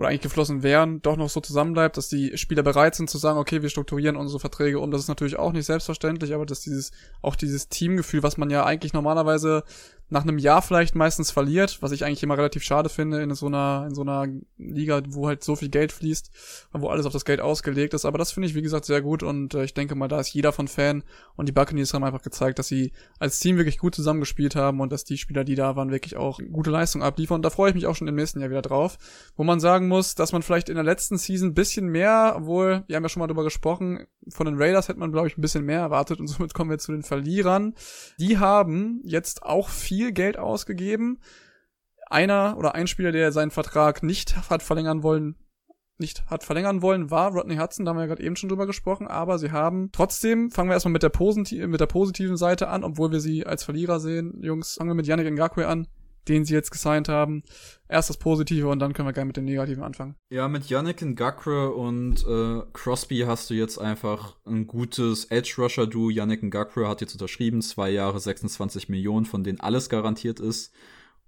oder eigentlich geflossen wären, doch noch so zusammenbleibt, dass die Spieler bereit sind zu sagen, okay, wir strukturieren unsere Verträge um. Das ist natürlich auch nicht selbstverständlich, aber dass dieses, auch dieses Teamgefühl, was man ja eigentlich normalerweise nach einem Jahr vielleicht meistens verliert, was ich eigentlich immer relativ schade finde in so einer, in so einer Liga, wo halt so viel Geld fließt, wo alles auf das Geld ausgelegt ist. Aber das finde ich, wie gesagt, sehr gut und äh, ich denke mal, da ist jeder von Fan und die Buccaneers haben einfach gezeigt, dass sie als Team wirklich gut zusammengespielt haben und dass die Spieler, die da waren, wirklich auch gute Leistung abliefern. Und da freue ich mich auch schon im nächsten Jahr wieder drauf, wo man sagen muss, dass man vielleicht in der letzten Season bisschen mehr, obwohl, wir haben ja schon mal drüber gesprochen, von den Raiders hätte man, glaube ich, ein bisschen mehr erwartet und somit kommen wir zu den Verlierern. Die haben jetzt auch viel viel Geld ausgegeben. Einer oder ein Spieler, der seinen Vertrag nicht hat verlängern wollen, nicht hat verlängern wollen, war Rodney Hudson, da haben wir ja gerade eben schon drüber gesprochen, aber sie haben trotzdem, fangen wir erstmal mit der, mit der positiven Seite an, obwohl wir sie als Verlierer sehen. Jungs, fangen wir mit Yannick Ngakwe an den sie jetzt gesigned haben. Erst das Positive und dann können wir gerne mit dem Negativen anfangen. Ja, mit Yannick Ngakwe und äh, Crosby hast du jetzt einfach ein gutes Edge-Rusher-Du. Yannick Ngakwe hat jetzt unterschrieben, zwei Jahre 26 Millionen, von denen alles garantiert ist.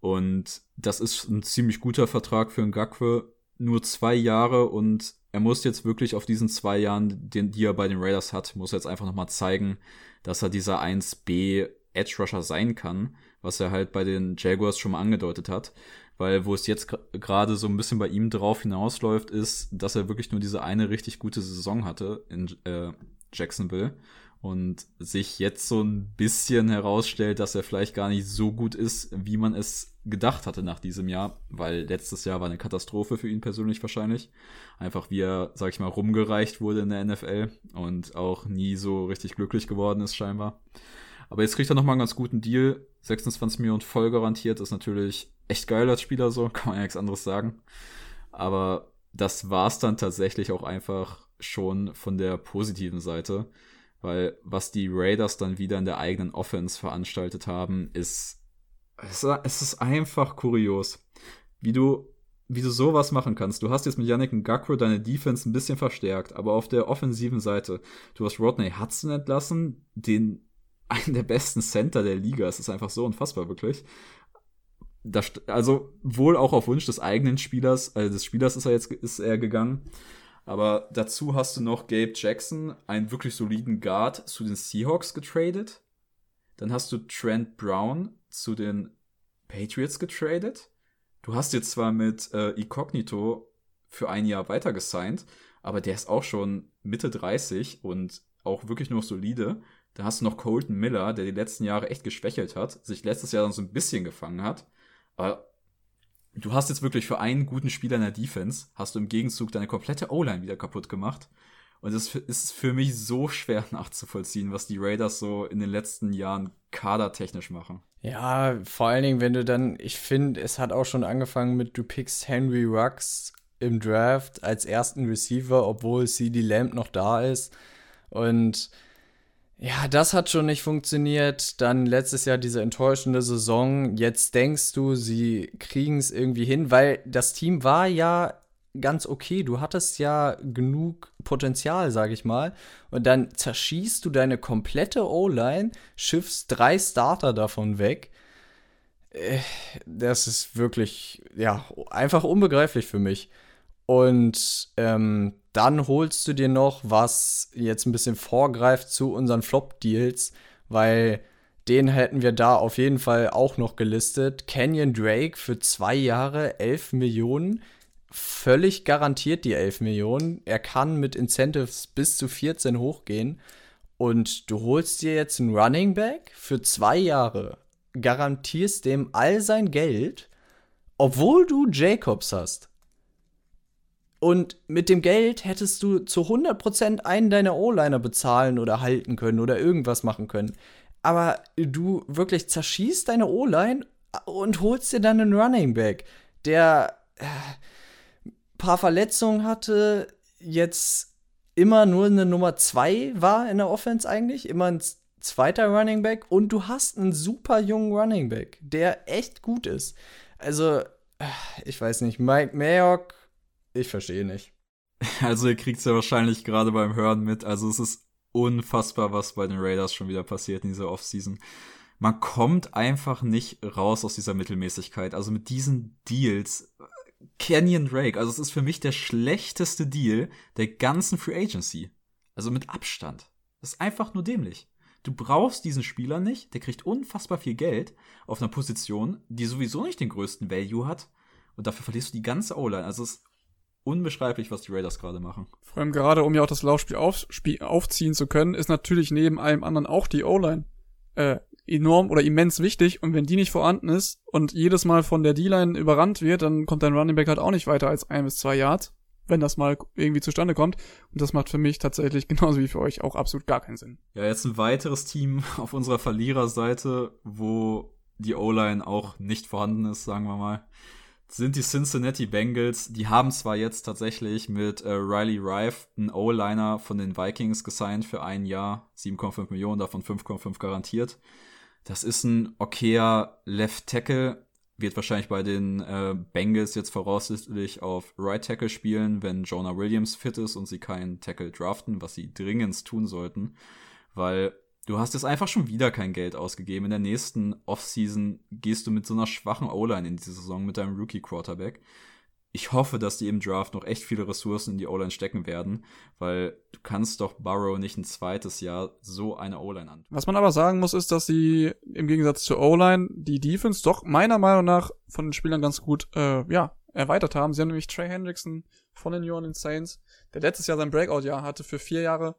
Und das ist ein ziemlich guter Vertrag für Ngakwe. Nur zwei Jahre und er muss jetzt wirklich auf diesen zwei Jahren, den, die er bei den Raiders hat, muss er jetzt einfach nochmal zeigen, dass er dieser 1B Edge Rusher sein kann was er halt bei den Jaguars schon mal angedeutet hat. Weil wo es jetzt gerade so ein bisschen bei ihm drauf hinausläuft, ist, dass er wirklich nur diese eine richtig gute Saison hatte in äh, Jacksonville und sich jetzt so ein bisschen herausstellt, dass er vielleicht gar nicht so gut ist, wie man es gedacht hatte nach diesem Jahr, weil letztes Jahr war eine Katastrophe für ihn persönlich wahrscheinlich. Einfach wie er, sag ich mal, rumgereicht wurde in der NFL und auch nie so richtig glücklich geworden ist scheinbar. Aber jetzt kriegt er nochmal einen ganz guten Deal. 26 Millionen voll garantiert, ist natürlich echt geil als Spieler so, kann man ja nichts anderes sagen. Aber das war's dann tatsächlich auch einfach schon von der positiven Seite. Weil was die Raiders dann wieder in der eigenen Offense veranstaltet haben, ist, es ist einfach kurios. Wie du wie du sowas machen kannst. Du hast jetzt mit Yannick Ngakwe deine Defense ein bisschen verstärkt, aber auf der offensiven Seite, du hast Rodney Hudson entlassen, den einen der besten Center der Liga. Es ist einfach so unfassbar, wirklich. Das, also wohl auch auf Wunsch des eigenen Spielers, also des Spielers ist er jetzt ist er gegangen. Aber dazu hast du noch Gabe Jackson, einen wirklich soliden Guard, zu den Seahawks getradet. Dann hast du Trent Brown zu den Patriots getradet. Du hast jetzt zwar mit äh, Incognito für ein Jahr weiter gesigned, aber der ist auch schon Mitte 30 und auch wirklich nur solide. Da hast du noch Colton Miller, der die letzten Jahre echt geschwächelt hat, sich letztes Jahr dann so ein bisschen gefangen hat. Aber du hast jetzt wirklich für einen guten Spieler in der Defense, hast du im Gegenzug deine komplette O-Line wieder kaputt gemacht. Und es ist für mich so schwer nachzuvollziehen, was die Raiders so in den letzten Jahren kadertechnisch machen. Ja, vor allen Dingen, wenn du dann, ich finde, es hat auch schon angefangen mit, du pickst Henry Rux im Draft als ersten Receiver, obwohl CD Lamb noch da ist. Und ja, das hat schon nicht funktioniert. Dann letztes Jahr diese enttäuschende Saison. Jetzt denkst du, sie kriegen es irgendwie hin, weil das Team war ja ganz okay. Du hattest ja genug Potenzial, sag ich mal. Und dann zerschießt du deine komplette O-Line, schiffst drei Starter davon weg. Äh, das ist wirklich, ja, einfach unbegreiflich für mich. Und ähm, dann holst du dir noch, was jetzt ein bisschen vorgreift zu unseren Flop-Deals, weil den hätten wir da auf jeden Fall auch noch gelistet. Canyon Drake für zwei Jahre 11 Millionen. Völlig garantiert die 11 Millionen. Er kann mit Incentives bis zu 14 hochgehen. Und du holst dir jetzt einen Running Back für zwei Jahre, garantierst dem all sein Geld, obwohl du Jacobs hast. Und mit dem Geld hättest du zu 100% einen deiner O-Liner bezahlen oder halten können oder irgendwas machen können. Aber du wirklich zerschießt deine O-Line und holst dir dann einen Running Back, der äh, paar Verletzungen hatte, jetzt immer nur eine Nummer 2 war in der Offense eigentlich, immer ein zweiter Running Back und du hast einen super jungen Running Back, der echt gut ist. Also, äh, ich weiß nicht, Mike Mayock ich verstehe nicht. Also ihr kriegt es ja wahrscheinlich gerade beim Hören mit. Also es ist unfassbar, was bei den Raiders schon wieder passiert in dieser Offseason. Man kommt einfach nicht raus aus dieser Mittelmäßigkeit. Also mit diesen Deals, Canyon Drake, also es ist für mich der schlechteste Deal der ganzen Free Agency. Also mit Abstand. Das ist einfach nur dämlich. Du brauchst diesen Spieler nicht, der kriegt unfassbar viel Geld auf einer Position, die sowieso nicht den größten Value hat. Und dafür verlierst du die ganze O-Line. Also es ist unbeschreiblich, was die Raiders gerade machen. Vor allem gerade, um ja auch das Laufspiel auf, aufziehen zu können, ist natürlich neben allem anderen auch die O-Line äh, enorm oder immens wichtig. Und wenn die nicht vorhanden ist und jedes Mal von der D-Line überrannt wird, dann kommt dein Running Back halt auch nicht weiter als ein bis zwei Yards, wenn das mal irgendwie zustande kommt. Und das macht für mich tatsächlich genauso wie für euch auch absolut gar keinen Sinn. Ja, jetzt ein weiteres Team auf unserer Verliererseite, wo die O-Line auch nicht vorhanden ist, sagen wir mal sind die Cincinnati Bengals. Die haben zwar jetzt tatsächlich mit äh, Riley Rife einen O-Liner von den Vikings gesigned für ein Jahr, 7,5 Millionen, davon 5,5 garantiert. Das ist ein okayer Left Tackle, wird wahrscheinlich bei den äh, Bengals jetzt voraussichtlich auf Right Tackle spielen, wenn Jonah Williams fit ist und sie keinen Tackle draften, was sie dringend tun sollten, weil Du hast jetzt einfach schon wieder kein Geld ausgegeben. In der nächsten Offseason gehst du mit so einer schwachen O-Line in die Saison mit deinem Rookie-Quarterback. Ich hoffe, dass die im Draft noch echt viele Ressourcen in die O-Line stecken werden, weil du kannst doch Burrow nicht ein zweites Jahr so eine O-Line an. Was man aber sagen muss, ist, dass sie im Gegensatz zur O-Line die Defense doch meiner Meinung nach von den Spielern ganz gut, äh, ja, erweitert haben. Sie haben nämlich Trey Hendrickson von den New Orleans Saints, der letztes Jahr sein Breakout-Jahr hatte für vier Jahre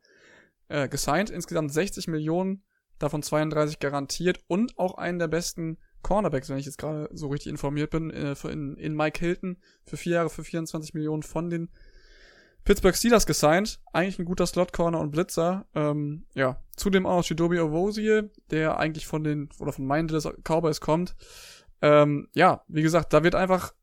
äh, gesigned, insgesamt 60 Millionen, davon 32 garantiert und auch einen der besten Cornerbacks, wenn ich jetzt gerade so richtig informiert bin, äh, in, in Mike Hilton für vier Jahre für 24 Millionen von den Pittsburgh Steelers gesigned. Eigentlich ein guter Slot-Corner und Blitzer. Ähm, ja, zudem auch noch Chidobe Owosie, der eigentlich von den, oder von meinen Cowboys kommt. Ähm, ja, wie gesagt, da wird einfach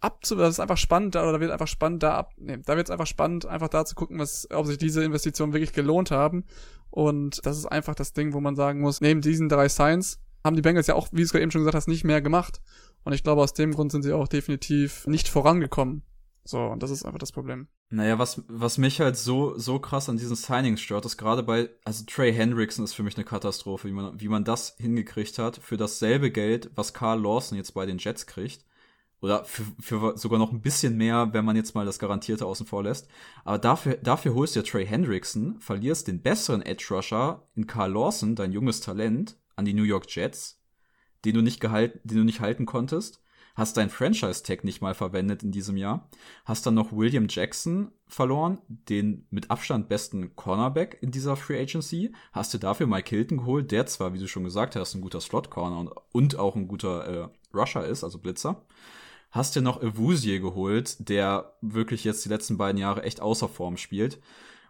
abzu, das ist einfach spannend, da, oder wird einfach spannend da ab, nee, da wird es einfach spannend, einfach da zu gucken, was, ob sich diese Investitionen wirklich gelohnt haben. Und das ist einfach das Ding, wo man sagen muss, neben diesen drei Signs haben die Bengals ja auch, wie du es gerade eben schon gesagt hast, nicht mehr gemacht. Und ich glaube, aus dem Grund sind sie auch definitiv nicht vorangekommen. So, und das ist einfach das Problem. Naja, was, was mich halt so, so krass an diesen Signings stört, ist gerade bei, also Trey Hendrickson ist für mich eine Katastrophe, wie man, wie man das hingekriegt hat, für dasselbe Geld, was Carl Lawson jetzt bei den Jets kriegt oder für, für sogar noch ein bisschen mehr, wenn man jetzt mal das Garantierte außen vor lässt. Aber dafür, dafür holst du ja Trey Hendrickson, verlierst den besseren Edge Rusher in Carl Lawson, dein junges Talent, an die New York Jets, den du nicht gehalten, den du nicht halten konntest. Hast dein Franchise-Tag nicht mal verwendet in diesem Jahr. Hast dann noch William Jackson verloren, den mit Abstand besten Cornerback in dieser Free Agency. Hast du dafür Mike Hilton geholt, der zwar, wie du schon gesagt hast, ein guter Slot-Corner und, und auch ein guter äh, Rusher ist, also Blitzer hast dir noch Evusier geholt, der wirklich jetzt die letzten beiden Jahre echt außer Form spielt.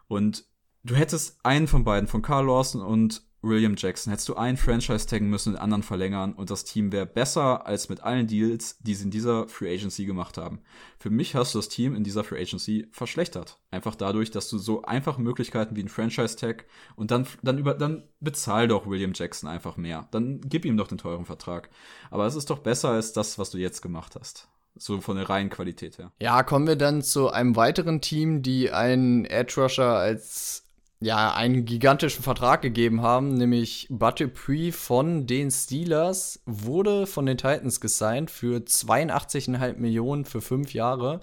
Und du hättest einen von beiden, von Carl Lawson und William Jackson, hättest du einen Franchise taggen müssen, den anderen verlängern und das Team wäre besser als mit allen Deals, die sie in dieser Free Agency gemacht haben. Für mich hast du das Team in dieser Free Agency verschlechtert. Einfach dadurch, dass du so einfache Möglichkeiten wie ein Franchise Tag und dann, dann über, dann bezahl doch William Jackson einfach mehr. Dann gib ihm doch den teuren Vertrag. Aber es ist doch besser als das, was du jetzt gemacht hast. So von der reinen Qualität her. Ja, kommen wir dann zu einem weiteren Team, die einen Edge Rusher als ja, einen gigantischen Vertrag gegeben haben, nämlich Butterpree von den Steelers wurde von den Titans gesigned für 82,5 Millionen für fünf Jahre.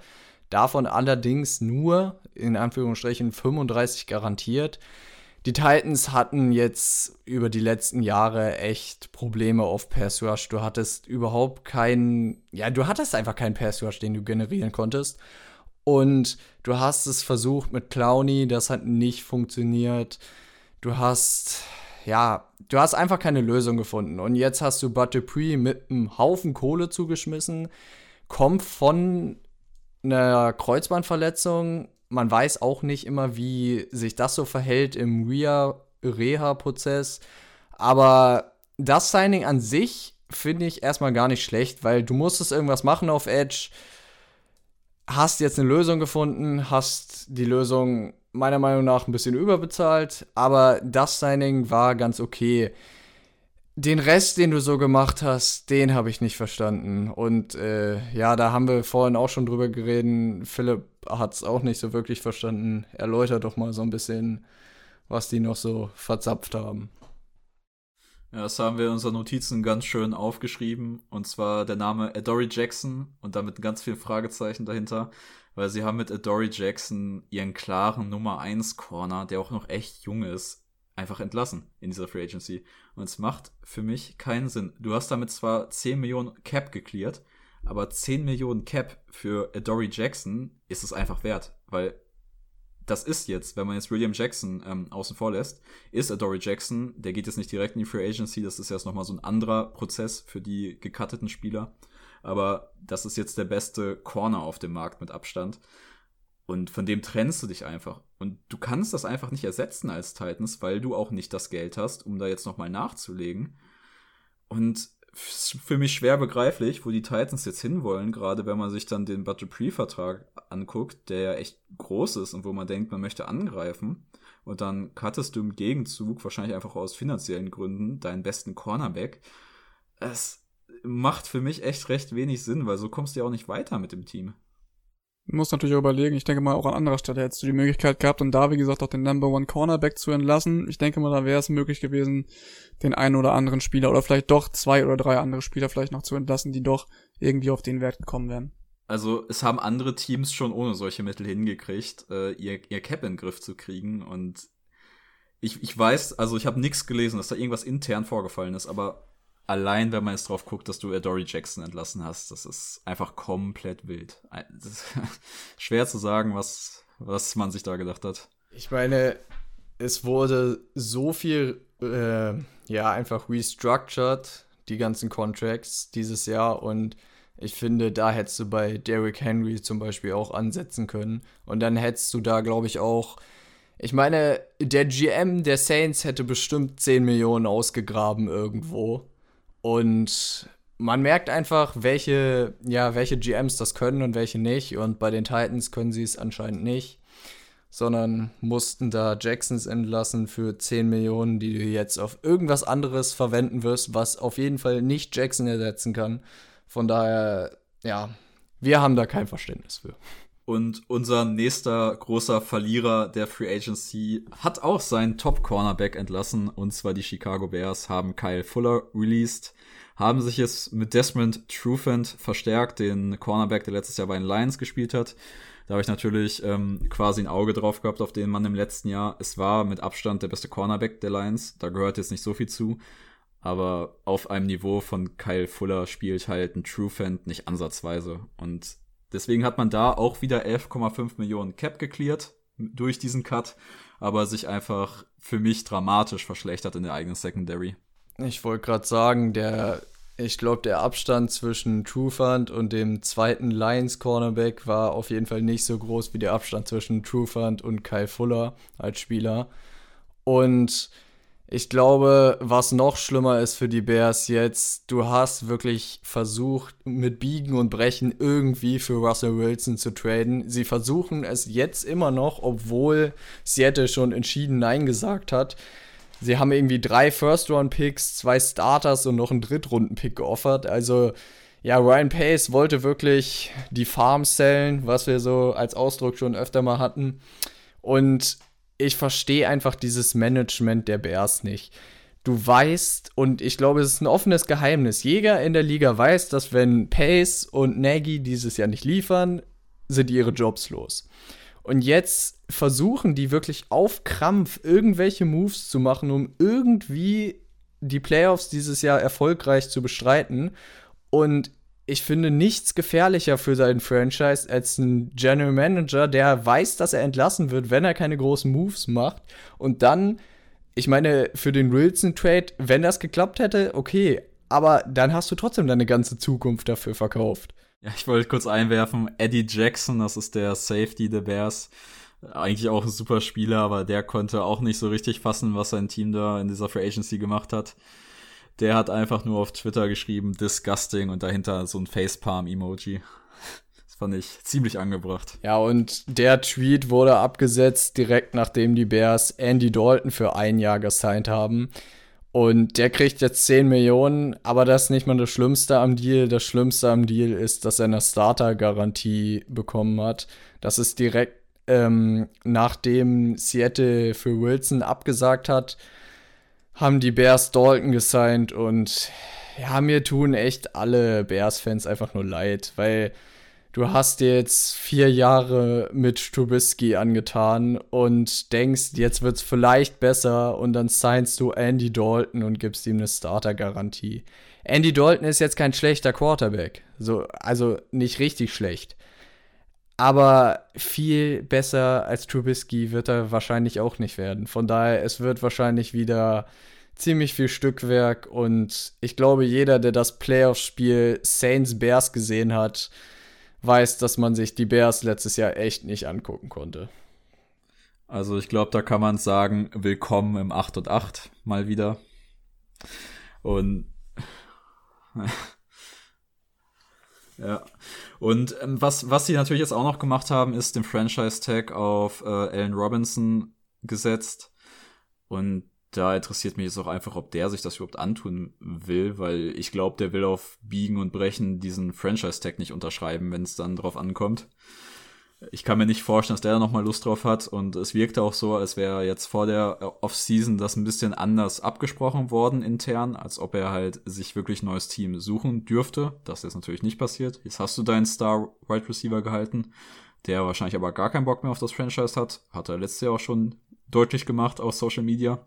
Davon allerdings nur in Anführungsstrichen 35 garantiert. Die Titans hatten jetzt über die letzten Jahre echt Probleme auf Pass Rush. Du hattest überhaupt keinen, ja, du hattest einfach keinen Pass Rush, den du generieren konntest. Und du hast es versucht mit Clowny, das hat nicht funktioniert. Du hast, ja, du hast einfach keine Lösung gefunden. Und jetzt hast du Butterpree mit einem Haufen Kohle zugeschmissen, kommt von einer Kreuzbandverletzung. Man weiß auch nicht immer, wie sich das so verhält im Reha-Prozess. Aber das Signing an sich finde ich erstmal gar nicht schlecht, weil du musstest irgendwas machen auf Edge hast jetzt eine Lösung gefunden, hast die Lösung meiner Meinung nach ein bisschen überbezahlt, aber das Signing war ganz okay. Den Rest, den du so gemacht hast, den habe ich nicht verstanden. Und äh, ja, da haben wir vorhin auch schon drüber geredet. Philipp hat es auch nicht so wirklich verstanden. Erläutert doch mal so ein bisschen, was die noch so verzapft haben. Ja, das haben wir in unseren Notizen ganz schön aufgeschrieben. Und zwar der Name Adoree Jackson und damit ganz viel Fragezeichen dahinter, weil sie haben mit Adoree Jackson ihren klaren Nummer 1 Corner, der auch noch echt jung ist, einfach entlassen in dieser Free Agency. Und es macht für mich keinen Sinn. Du hast damit zwar 10 Millionen Cap geklärt, aber 10 Millionen Cap für Adoree Jackson ist es einfach wert, weil das ist jetzt, wenn man jetzt William Jackson ähm, außen vor lässt, ist Adoree Jackson, der geht jetzt nicht direkt in die Free Agency, das ist jetzt nochmal so ein anderer Prozess für die gecutteten Spieler. Aber das ist jetzt der beste Corner auf dem Markt mit Abstand. Und von dem trennst du dich einfach. Und du kannst das einfach nicht ersetzen als Titans, weil du auch nicht das Geld hast, um da jetzt nochmal nachzulegen. Und für mich schwer begreiflich, wo die Titans jetzt hinwollen, gerade wenn man sich dann den Butter Pre-Vertrag anguckt, der ja echt groß ist und wo man denkt, man möchte angreifen. Und dann cuttest du im Gegenzug, wahrscheinlich einfach aus finanziellen Gründen, deinen besten Cornerback. Es macht für mich echt recht wenig Sinn, weil so kommst du ja auch nicht weiter mit dem Team muss natürlich überlegen, ich denke mal, auch an anderer Stelle hättest du die Möglichkeit gehabt, und da, wie gesagt, auch den Number One Cornerback zu entlassen. Ich denke mal, da wäre es möglich gewesen, den einen oder anderen Spieler oder vielleicht doch zwei oder drei andere Spieler vielleicht noch zu entlassen, die doch irgendwie auf den Wert gekommen wären. Also es haben andere Teams schon ohne solche Mittel hingekriegt, äh, ihr, ihr Cap in den Griff zu kriegen. Und ich, ich weiß, also ich habe nichts gelesen, dass da irgendwas intern vorgefallen ist, aber allein, wenn man jetzt drauf guckt, dass du Adoree Jackson entlassen hast, das ist einfach komplett wild. schwer zu sagen, was, was man sich da gedacht hat. Ich meine, es wurde so viel, äh, ja, einfach restructured, die ganzen Contracts dieses Jahr und ich finde, da hättest du bei Derrick Henry zum Beispiel auch ansetzen können. Und dann hättest du da, glaube ich, auch. Ich meine, der GM der Saints hätte bestimmt 10 Millionen ausgegraben irgendwo. Und man merkt einfach, welche, ja, welche GMs das können und welche nicht. Und bei den Titans können sie es anscheinend nicht, sondern mussten da Jacksons entlassen für 10 Millionen, die du jetzt auf irgendwas anderes verwenden wirst, was auf jeden Fall nicht Jackson ersetzen kann. Von daher, ja, wir haben da kein Verständnis für. Und unser nächster großer Verlierer der Free Agency hat auch seinen Top-Cornerback entlassen. Und zwar die Chicago Bears haben Kyle Fuller released, haben sich jetzt mit Desmond Trufant verstärkt, den Cornerback, der letztes Jahr bei den Lions gespielt hat. Da habe ich natürlich ähm, quasi ein Auge drauf gehabt auf den Mann im letzten Jahr. Es war mit Abstand der beste Cornerback der Lions. Da gehört jetzt nicht so viel zu. Aber auf einem Niveau von Kyle Fuller spielt halt ein Trufant nicht ansatzweise. Und Deswegen hat man da auch wieder 11,5 Millionen Cap geklärt durch diesen Cut, aber sich einfach für mich dramatisch verschlechtert in der eigenen Secondary. Ich wollte gerade sagen, der, ich glaube, der Abstand zwischen Trufant und dem zweiten Lions Cornerback war auf jeden Fall nicht so groß wie der Abstand zwischen Trufant und Kyle Fuller als Spieler. Und ich glaube, was noch schlimmer ist für die Bears jetzt, du hast wirklich versucht, mit Biegen und Brechen irgendwie für Russell Wilson zu traden. Sie versuchen es jetzt immer noch, obwohl Seattle schon entschieden Nein gesagt hat. Sie haben irgendwie drei First-Round-Picks, zwei Starters und noch einen Drittrunden-Pick geoffert. Also, ja, Ryan Pace wollte wirklich die Farm sellen, was wir so als Ausdruck schon öfter mal hatten. Und ich verstehe einfach dieses Management der Bears nicht. Du weißt, und ich glaube, es ist ein offenes Geheimnis. Jäger in der Liga weiß, dass wenn Pace und Nagy dieses Jahr nicht liefern, sind ihre Jobs los. Und jetzt versuchen die wirklich auf Krampf irgendwelche Moves zu machen, um irgendwie die Playoffs dieses Jahr erfolgreich zu bestreiten. Und ich finde nichts gefährlicher für seinen Franchise als ein General Manager, der weiß, dass er entlassen wird, wenn er keine großen Moves macht. Und dann, ich meine, für den Wilson-Trade, wenn das geklappt hätte, okay. Aber dann hast du trotzdem deine ganze Zukunft dafür verkauft. Ja, ich wollte kurz einwerfen, Eddie Jackson, das ist der Safety der Bears. Eigentlich auch ein super Spieler, aber der konnte auch nicht so richtig fassen, was sein Team da in dieser Free Agency gemacht hat. Der hat einfach nur auf Twitter geschrieben, disgusting und dahinter so ein Facepalm-Emoji. Das fand ich ziemlich angebracht. Ja, und der Tweet wurde abgesetzt direkt nachdem die Bears Andy Dalton für ein Jahr gesigned haben. Und der kriegt jetzt 10 Millionen, aber das ist nicht mal das Schlimmste am Deal. Das Schlimmste am Deal ist, dass er eine Starter-Garantie bekommen hat. Das ist direkt ähm, nachdem Seattle für Wilson abgesagt hat, haben die Bears Dalton gesigned und ja, mir tun echt alle Bears-Fans einfach nur leid, weil du hast dir jetzt vier Jahre mit Trubisky angetan und denkst, jetzt wird's vielleicht besser und dann signst du Andy Dalton und gibst ihm eine Starter-Garantie. Andy Dalton ist jetzt kein schlechter Quarterback, so, also nicht richtig schlecht. Aber viel besser als Trubisky wird er wahrscheinlich auch nicht werden. Von daher, es wird wahrscheinlich wieder ziemlich viel Stückwerk und ich glaube, jeder, der das Playoff-Spiel Saints Bears gesehen hat, weiß, dass man sich die Bears letztes Jahr echt nicht angucken konnte. Also ich glaube, da kann man sagen, willkommen im 8 und 8 mal wieder. Und ja. Und ähm, was, was sie natürlich jetzt auch noch gemacht haben, ist den Franchise-Tag auf äh, Allen Robinson gesetzt. Und da interessiert mich jetzt auch einfach, ob der sich das überhaupt antun will, weil ich glaube, der will auf Biegen und Brechen diesen Franchise-Tag nicht unterschreiben, wenn es dann drauf ankommt. Ich kann mir nicht vorstellen, dass der da nochmal Lust drauf hat und es wirkte auch so, als wäre jetzt vor der Off-Season das ein bisschen anders abgesprochen worden intern, als ob er halt sich wirklich ein neues Team suchen dürfte. Das ist natürlich nicht passiert. Jetzt hast du deinen Star Wide Receiver gehalten, der wahrscheinlich aber gar keinen Bock mehr auf das Franchise hat. Hat er letztes Jahr auch schon deutlich gemacht auf Social Media.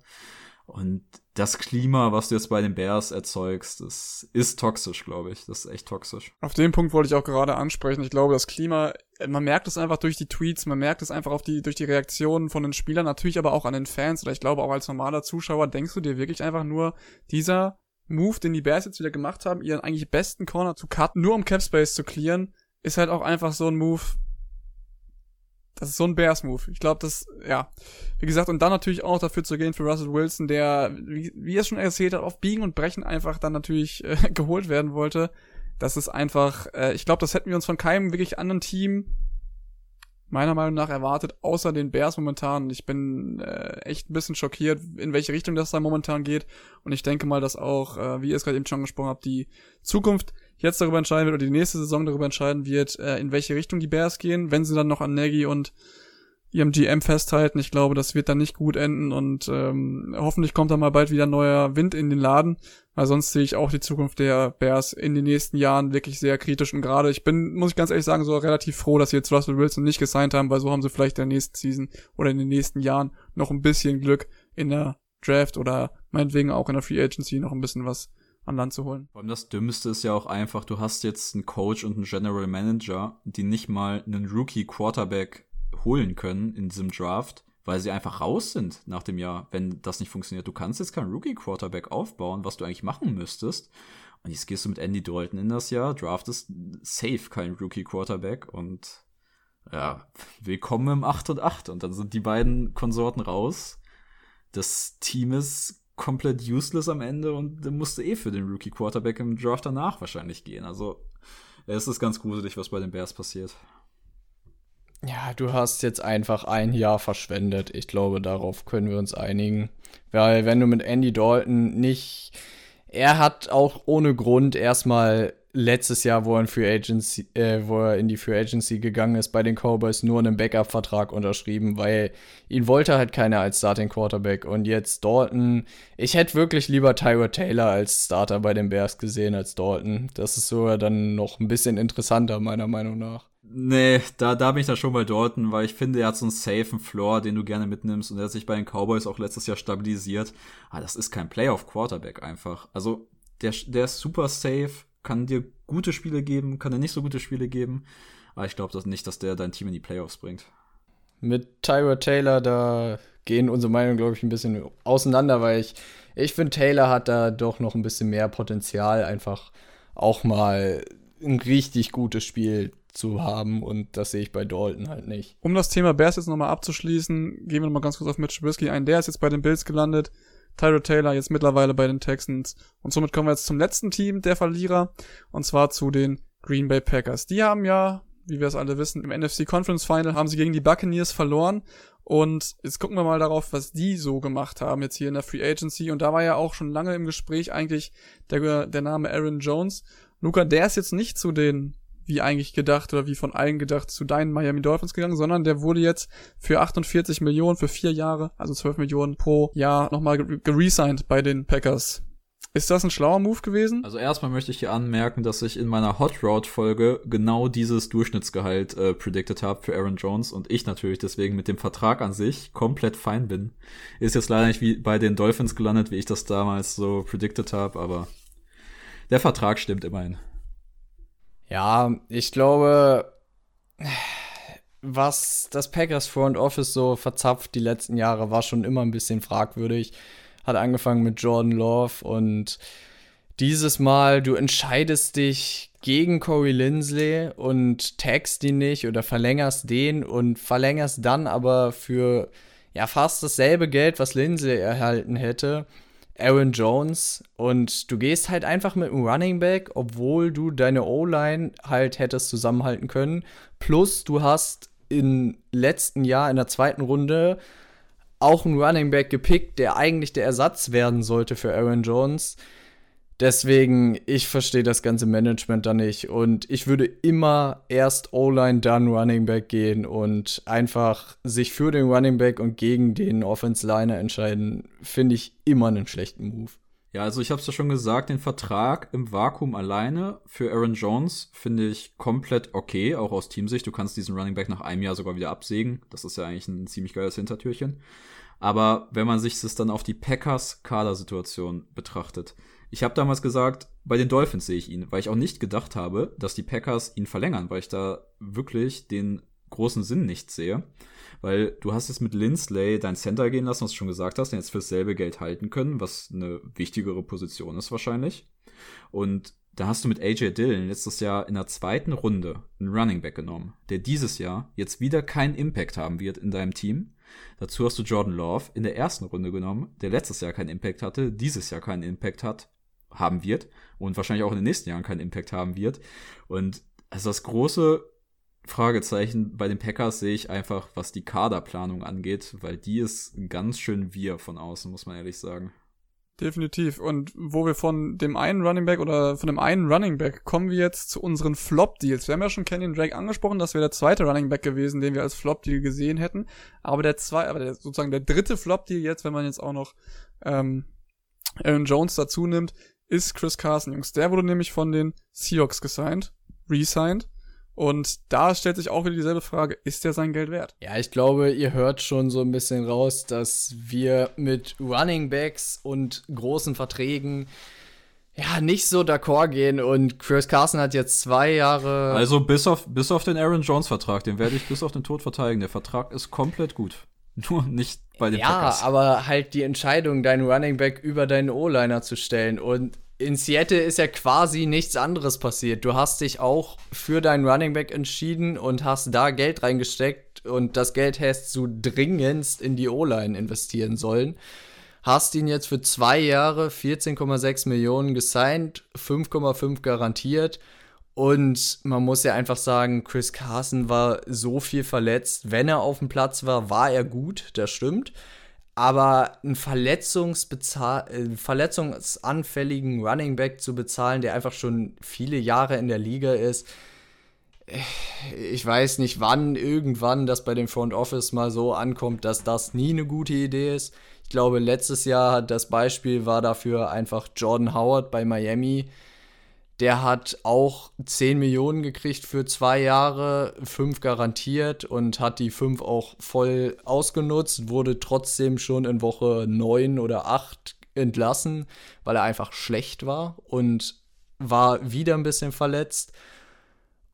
Und das Klima, was du jetzt bei den Bears erzeugst, das ist toxisch, glaube ich. Das ist echt toxisch. Auf den Punkt wollte ich auch gerade ansprechen. Ich glaube, das Klima, man merkt es einfach durch die Tweets, man merkt es einfach auf die, durch die Reaktionen von den Spielern, natürlich aber auch an den Fans oder ich glaube auch als normaler Zuschauer denkst du dir wirklich einfach nur, dieser Move, den die Bears jetzt wieder gemacht haben, ihren eigentlich besten Corner zu cutten, nur um Capspace zu clearen, ist halt auch einfach so ein Move, das ist so ein Bears-Move. Ich glaube, das, ja. Wie gesagt, und dann natürlich auch dafür zu gehen für Russell Wilson, der, wie, wie er es schon erzählt hat, auf Biegen und Brechen einfach dann natürlich äh, geholt werden wollte. Das ist einfach, äh, ich glaube, das hätten wir uns von keinem wirklich anderen Team meiner Meinung nach erwartet, außer den Bears momentan. Ich bin äh, echt ein bisschen schockiert, in welche Richtung das da momentan geht. Und ich denke mal, dass auch, äh, wie ihr es gerade eben schon gesprochen habt, die Zukunft jetzt darüber entscheiden wird oder die nächste Saison darüber entscheiden wird, äh, in welche Richtung die Bears gehen, wenn sie dann noch an Nagy und ihrem GM festhalten. Ich glaube, das wird dann nicht gut enden und ähm, hoffentlich kommt da mal bald wieder neuer Wind in den Laden, weil sonst sehe ich auch die Zukunft der Bears in den nächsten Jahren wirklich sehr kritisch und gerade ich bin, muss ich ganz ehrlich sagen, so relativ froh, dass sie jetzt Russell Wilson nicht gesigned haben, weil so haben sie vielleicht in der nächsten Season oder in den nächsten Jahren noch ein bisschen Glück in der Draft oder meinetwegen auch in der Free Agency noch ein bisschen was an Land zu holen. Vor allem das Dümmste ist ja auch einfach, du hast jetzt einen Coach und einen General Manager, die nicht mal einen Rookie Quarterback holen können in diesem Draft, weil sie einfach raus sind nach dem Jahr, wenn das nicht funktioniert. Du kannst jetzt keinen Rookie Quarterback aufbauen, was du eigentlich machen müsstest. Und jetzt gehst du mit Andy Dalton in das Jahr, draftest safe keinen Rookie Quarterback und ja, willkommen im 8 und 8. Und dann sind die beiden Konsorten raus. Das Team ist komplett useless am Ende und musste eh für den Rookie Quarterback im Draft danach wahrscheinlich gehen. Also es ist ganz gruselig, was bei den Bears passiert. Ja, du hast jetzt einfach ein Jahr verschwendet. Ich glaube, darauf können wir uns einigen. Weil wenn du mit Andy Dalton nicht. Er hat auch ohne Grund erstmal letztes Jahr, wo er, in Free Agency, äh, wo er in die Free Agency gegangen ist, bei den Cowboys nur einen Backup-Vertrag unterschrieben, weil ihn wollte halt keiner als Starting Quarterback. Und jetzt Dalton, ich hätte wirklich lieber Tyra Taylor als Starter bei den Bears gesehen als Dalton. Das ist sogar dann noch ein bisschen interessanter, meiner Meinung nach. Nee, da, da bin ich da schon bei Dalton, weil ich finde, er hat so einen safen Floor, den du gerne mitnimmst und er hat sich bei den Cowboys auch letztes Jahr stabilisiert. Aber das ist kein Playoff-Quarterback einfach. Also, der, der ist super safe, kann dir gute Spiele geben, kann dir nicht so gute Spiele geben. Aber ich glaube das nicht, dass der dein Team in die Playoffs bringt. Mit Tyra Taylor, da gehen unsere Meinungen, glaube ich, ein bisschen auseinander, weil ich, ich finde, Taylor hat da doch noch ein bisschen mehr Potenzial, einfach auch mal ein richtig gutes Spiel zu haben und das sehe ich bei Dalton halt nicht. Um das Thema Bears jetzt nochmal abzuschließen, gehen wir nochmal ganz kurz auf Mitch Trubisky ein. Der ist jetzt bei den Bills gelandet. Tyro Taylor jetzt mittlerweile bei den Texans. Und somit kommen wir jetzt zum letzten Team der Verlierer. Und zwar zu den Green Bay Packers. Die haben ja, wie wir es alle wissen, im NFC Conference Final haben sie gegen die Buccaneers verloren. Und jetzt gucken wir mal darauf, was die so gemacht haben jetzt hier in der Free Agency. Und da war ja auch schon lange im Gespräch eigentlich der, der Name Aaron Jones. Luca, der ist jetzt nicht zu den wie eigentlich gedacht oder wie von allen gedacht zu deinen Miami Dolphins gegangen, sondern der wurde jetzt für 48 Millionen für vier Jahre, also 12 Millionen pro Jahr nochmal geresigned bei den Packers. Ist das ein schlauer Move gewesen? Also erstmal möchte ich hier anmerken, dass ich in meiner Hot Route Folge genau dieses Durchschnittsgehalt äh, predicted habe für Aaron Jones und ich natürlich deswegen mit dem Vertrag an sich komplett fein bin. Ist jetzt leider nicht wie bei den Dolphins gelandet, wie ich das damals so predicted habe, aber der Vertrag stimmt immerhin. Ja, ich glaube, was das Packers Front Office so verzapft die letzten Jahre, war schon immer ein bisschen fragwürdig. Hat angefangen mit Jordan Love und dieses Mal, du entscheidest dich gegen Corey Lindsley und tagst ihn nicht oder verlängerst den und verlängerst dann aber für ja fast dasselbe Geld, was Lindsley erhalten hätte Aaron Jones und du gehst halt einfach mit einem Running Back, obwohl du deine O-Line halt hättest zusammenhalten können. Plus du hast im letzten Jahr in der zweiten Runde auch einen Running Back gepickt, der eigentlich der Ersatz werden sollte für Aaron Jones. Deswegen, ich verstehe das ganze Management da nicht. Und ich würde immer erst O-Line, dann Running Back gehen und einfach sich für den Running Back und gegen den Offense-Liner entscheiden, finde ich immer einen schlechten Move. Ja, also ich habe es ja schon gesagt, den Vertrag im Vakuum alleine für Aaron Jones finde ich komplett okay, auch aus Teamsicht. Du kannst diesen Running Back nach einem Jahr sogar wieder absägen. Das ist ja eigentlich ein ziemlich geiles Hintertürchen. Aber wenn man sich das dann auf die Packers-Kadersituation betrachtet, ich habe damals gesagt, bei den Dolphins sehe ich ihn, weil ich auch nicht gedacht habe, dass die Packers ihn verlängern, weil ich da wirklich den großen Sinn nicht sehe. Weil du hast jetzt mit Lindsley dein Center gehen lassen, was du schon gesagt hast, den jetzt fürs selbe Geld halten können, was eine wichtigere Position ist wahrscheinlich. Und da hast du mit AJ Dillon letztes Jahr in der zweiten Runde einen Running Back genommen, der dieses Jahr jetzt wieder keinen Impact haben wird in deinem Team. Dazu hast du Jordan Love in der ersten Runde genommen, der letztes Jahr keinen Impact hatte, dieses Jahr keinen Impact hat haben wird und wahrscheinlich auch in den nächsten Jahren keinen Impact haben wird. Und also das große Fragezeichen bei den Packers sehe ich einfach, was die Kaderplanung angeht, weil die ist ganz schön wir von außen, muss man ehrlich sagen. Definitiv. Und wo wir von dem einen Running Back oder von dem einen Running Back kommen wir jetzt zu unseren Flop-Deals. Wir haben ja schon Kenyon Drake angesprochen, das wäre der zweite Running Back gewesen, den wir als Flop-Deal gesehen hätten. Aber der zwei, aber der, sozusagen der dritte Flop-Deal jetzt, wenn man jetzt auch noch ähm, Aaron Jones dazu nimmt, ist Chris Carson, Jungs. Der wurde nämlich von den Seahawks gesigned, resigned. Und da stellt sich auch wieder dieselbe Frage, ist der sein Geld wert? Ja, ich glaube, ihr hört schon so ein bisschen raus, dass wir mit Running Backs und großen Verträgen ja, nicht so d'accord gehen und Chris Carson hat jetzt zwei Jahre. Also bis auf, bis auf den Aaron Jones Vertrag, den werde ich bis auf den Tod verteidigen. Der Vertrag ist komplett gut. Nur nicht bei den ja, Packers. Ja, aber halt die Entscheidung, deinen Running Back über deinen O-Liner zu stellen. Und in Seattle ist ja quasi nichts anderes passiert. Du hast dich auch für deinen Running Back entschieden und hast da Geld reingesteckt und das Geld hättest du dringendst in die O-Line investieren sollen. Hast ihn jetzt für zwei Jahre 14,6 Millionen gesigned, 5,5 garantiert und man muss ja einfach sagen, Chris Carson war so viel verletzt. Wenn er auf dem Platz war, war er gut, das stimmt. Aber einen äh, verletzungsanfälligen Running Back zu bezahlen, der einfach schon viele Jahre in der Liga ist, äh, ich weiß nicht, wann irgendwann das bei dem Front Office mal so ankommt, dass das nie eine gute Idee ist. Ich glaube, letztes Jahr das Beispiel war dafür einfach Jordan Howard bei Miami, der hat auch 10 Millionen gekriegt für zwei Jahre, fünf garantiert und hat die fünf auch voll ausgenutzt, wurde trotzdem schon in Woche 9 oder 8 entlassen, weil er einfach schlecht war und war wieder ein bisschen verletzt.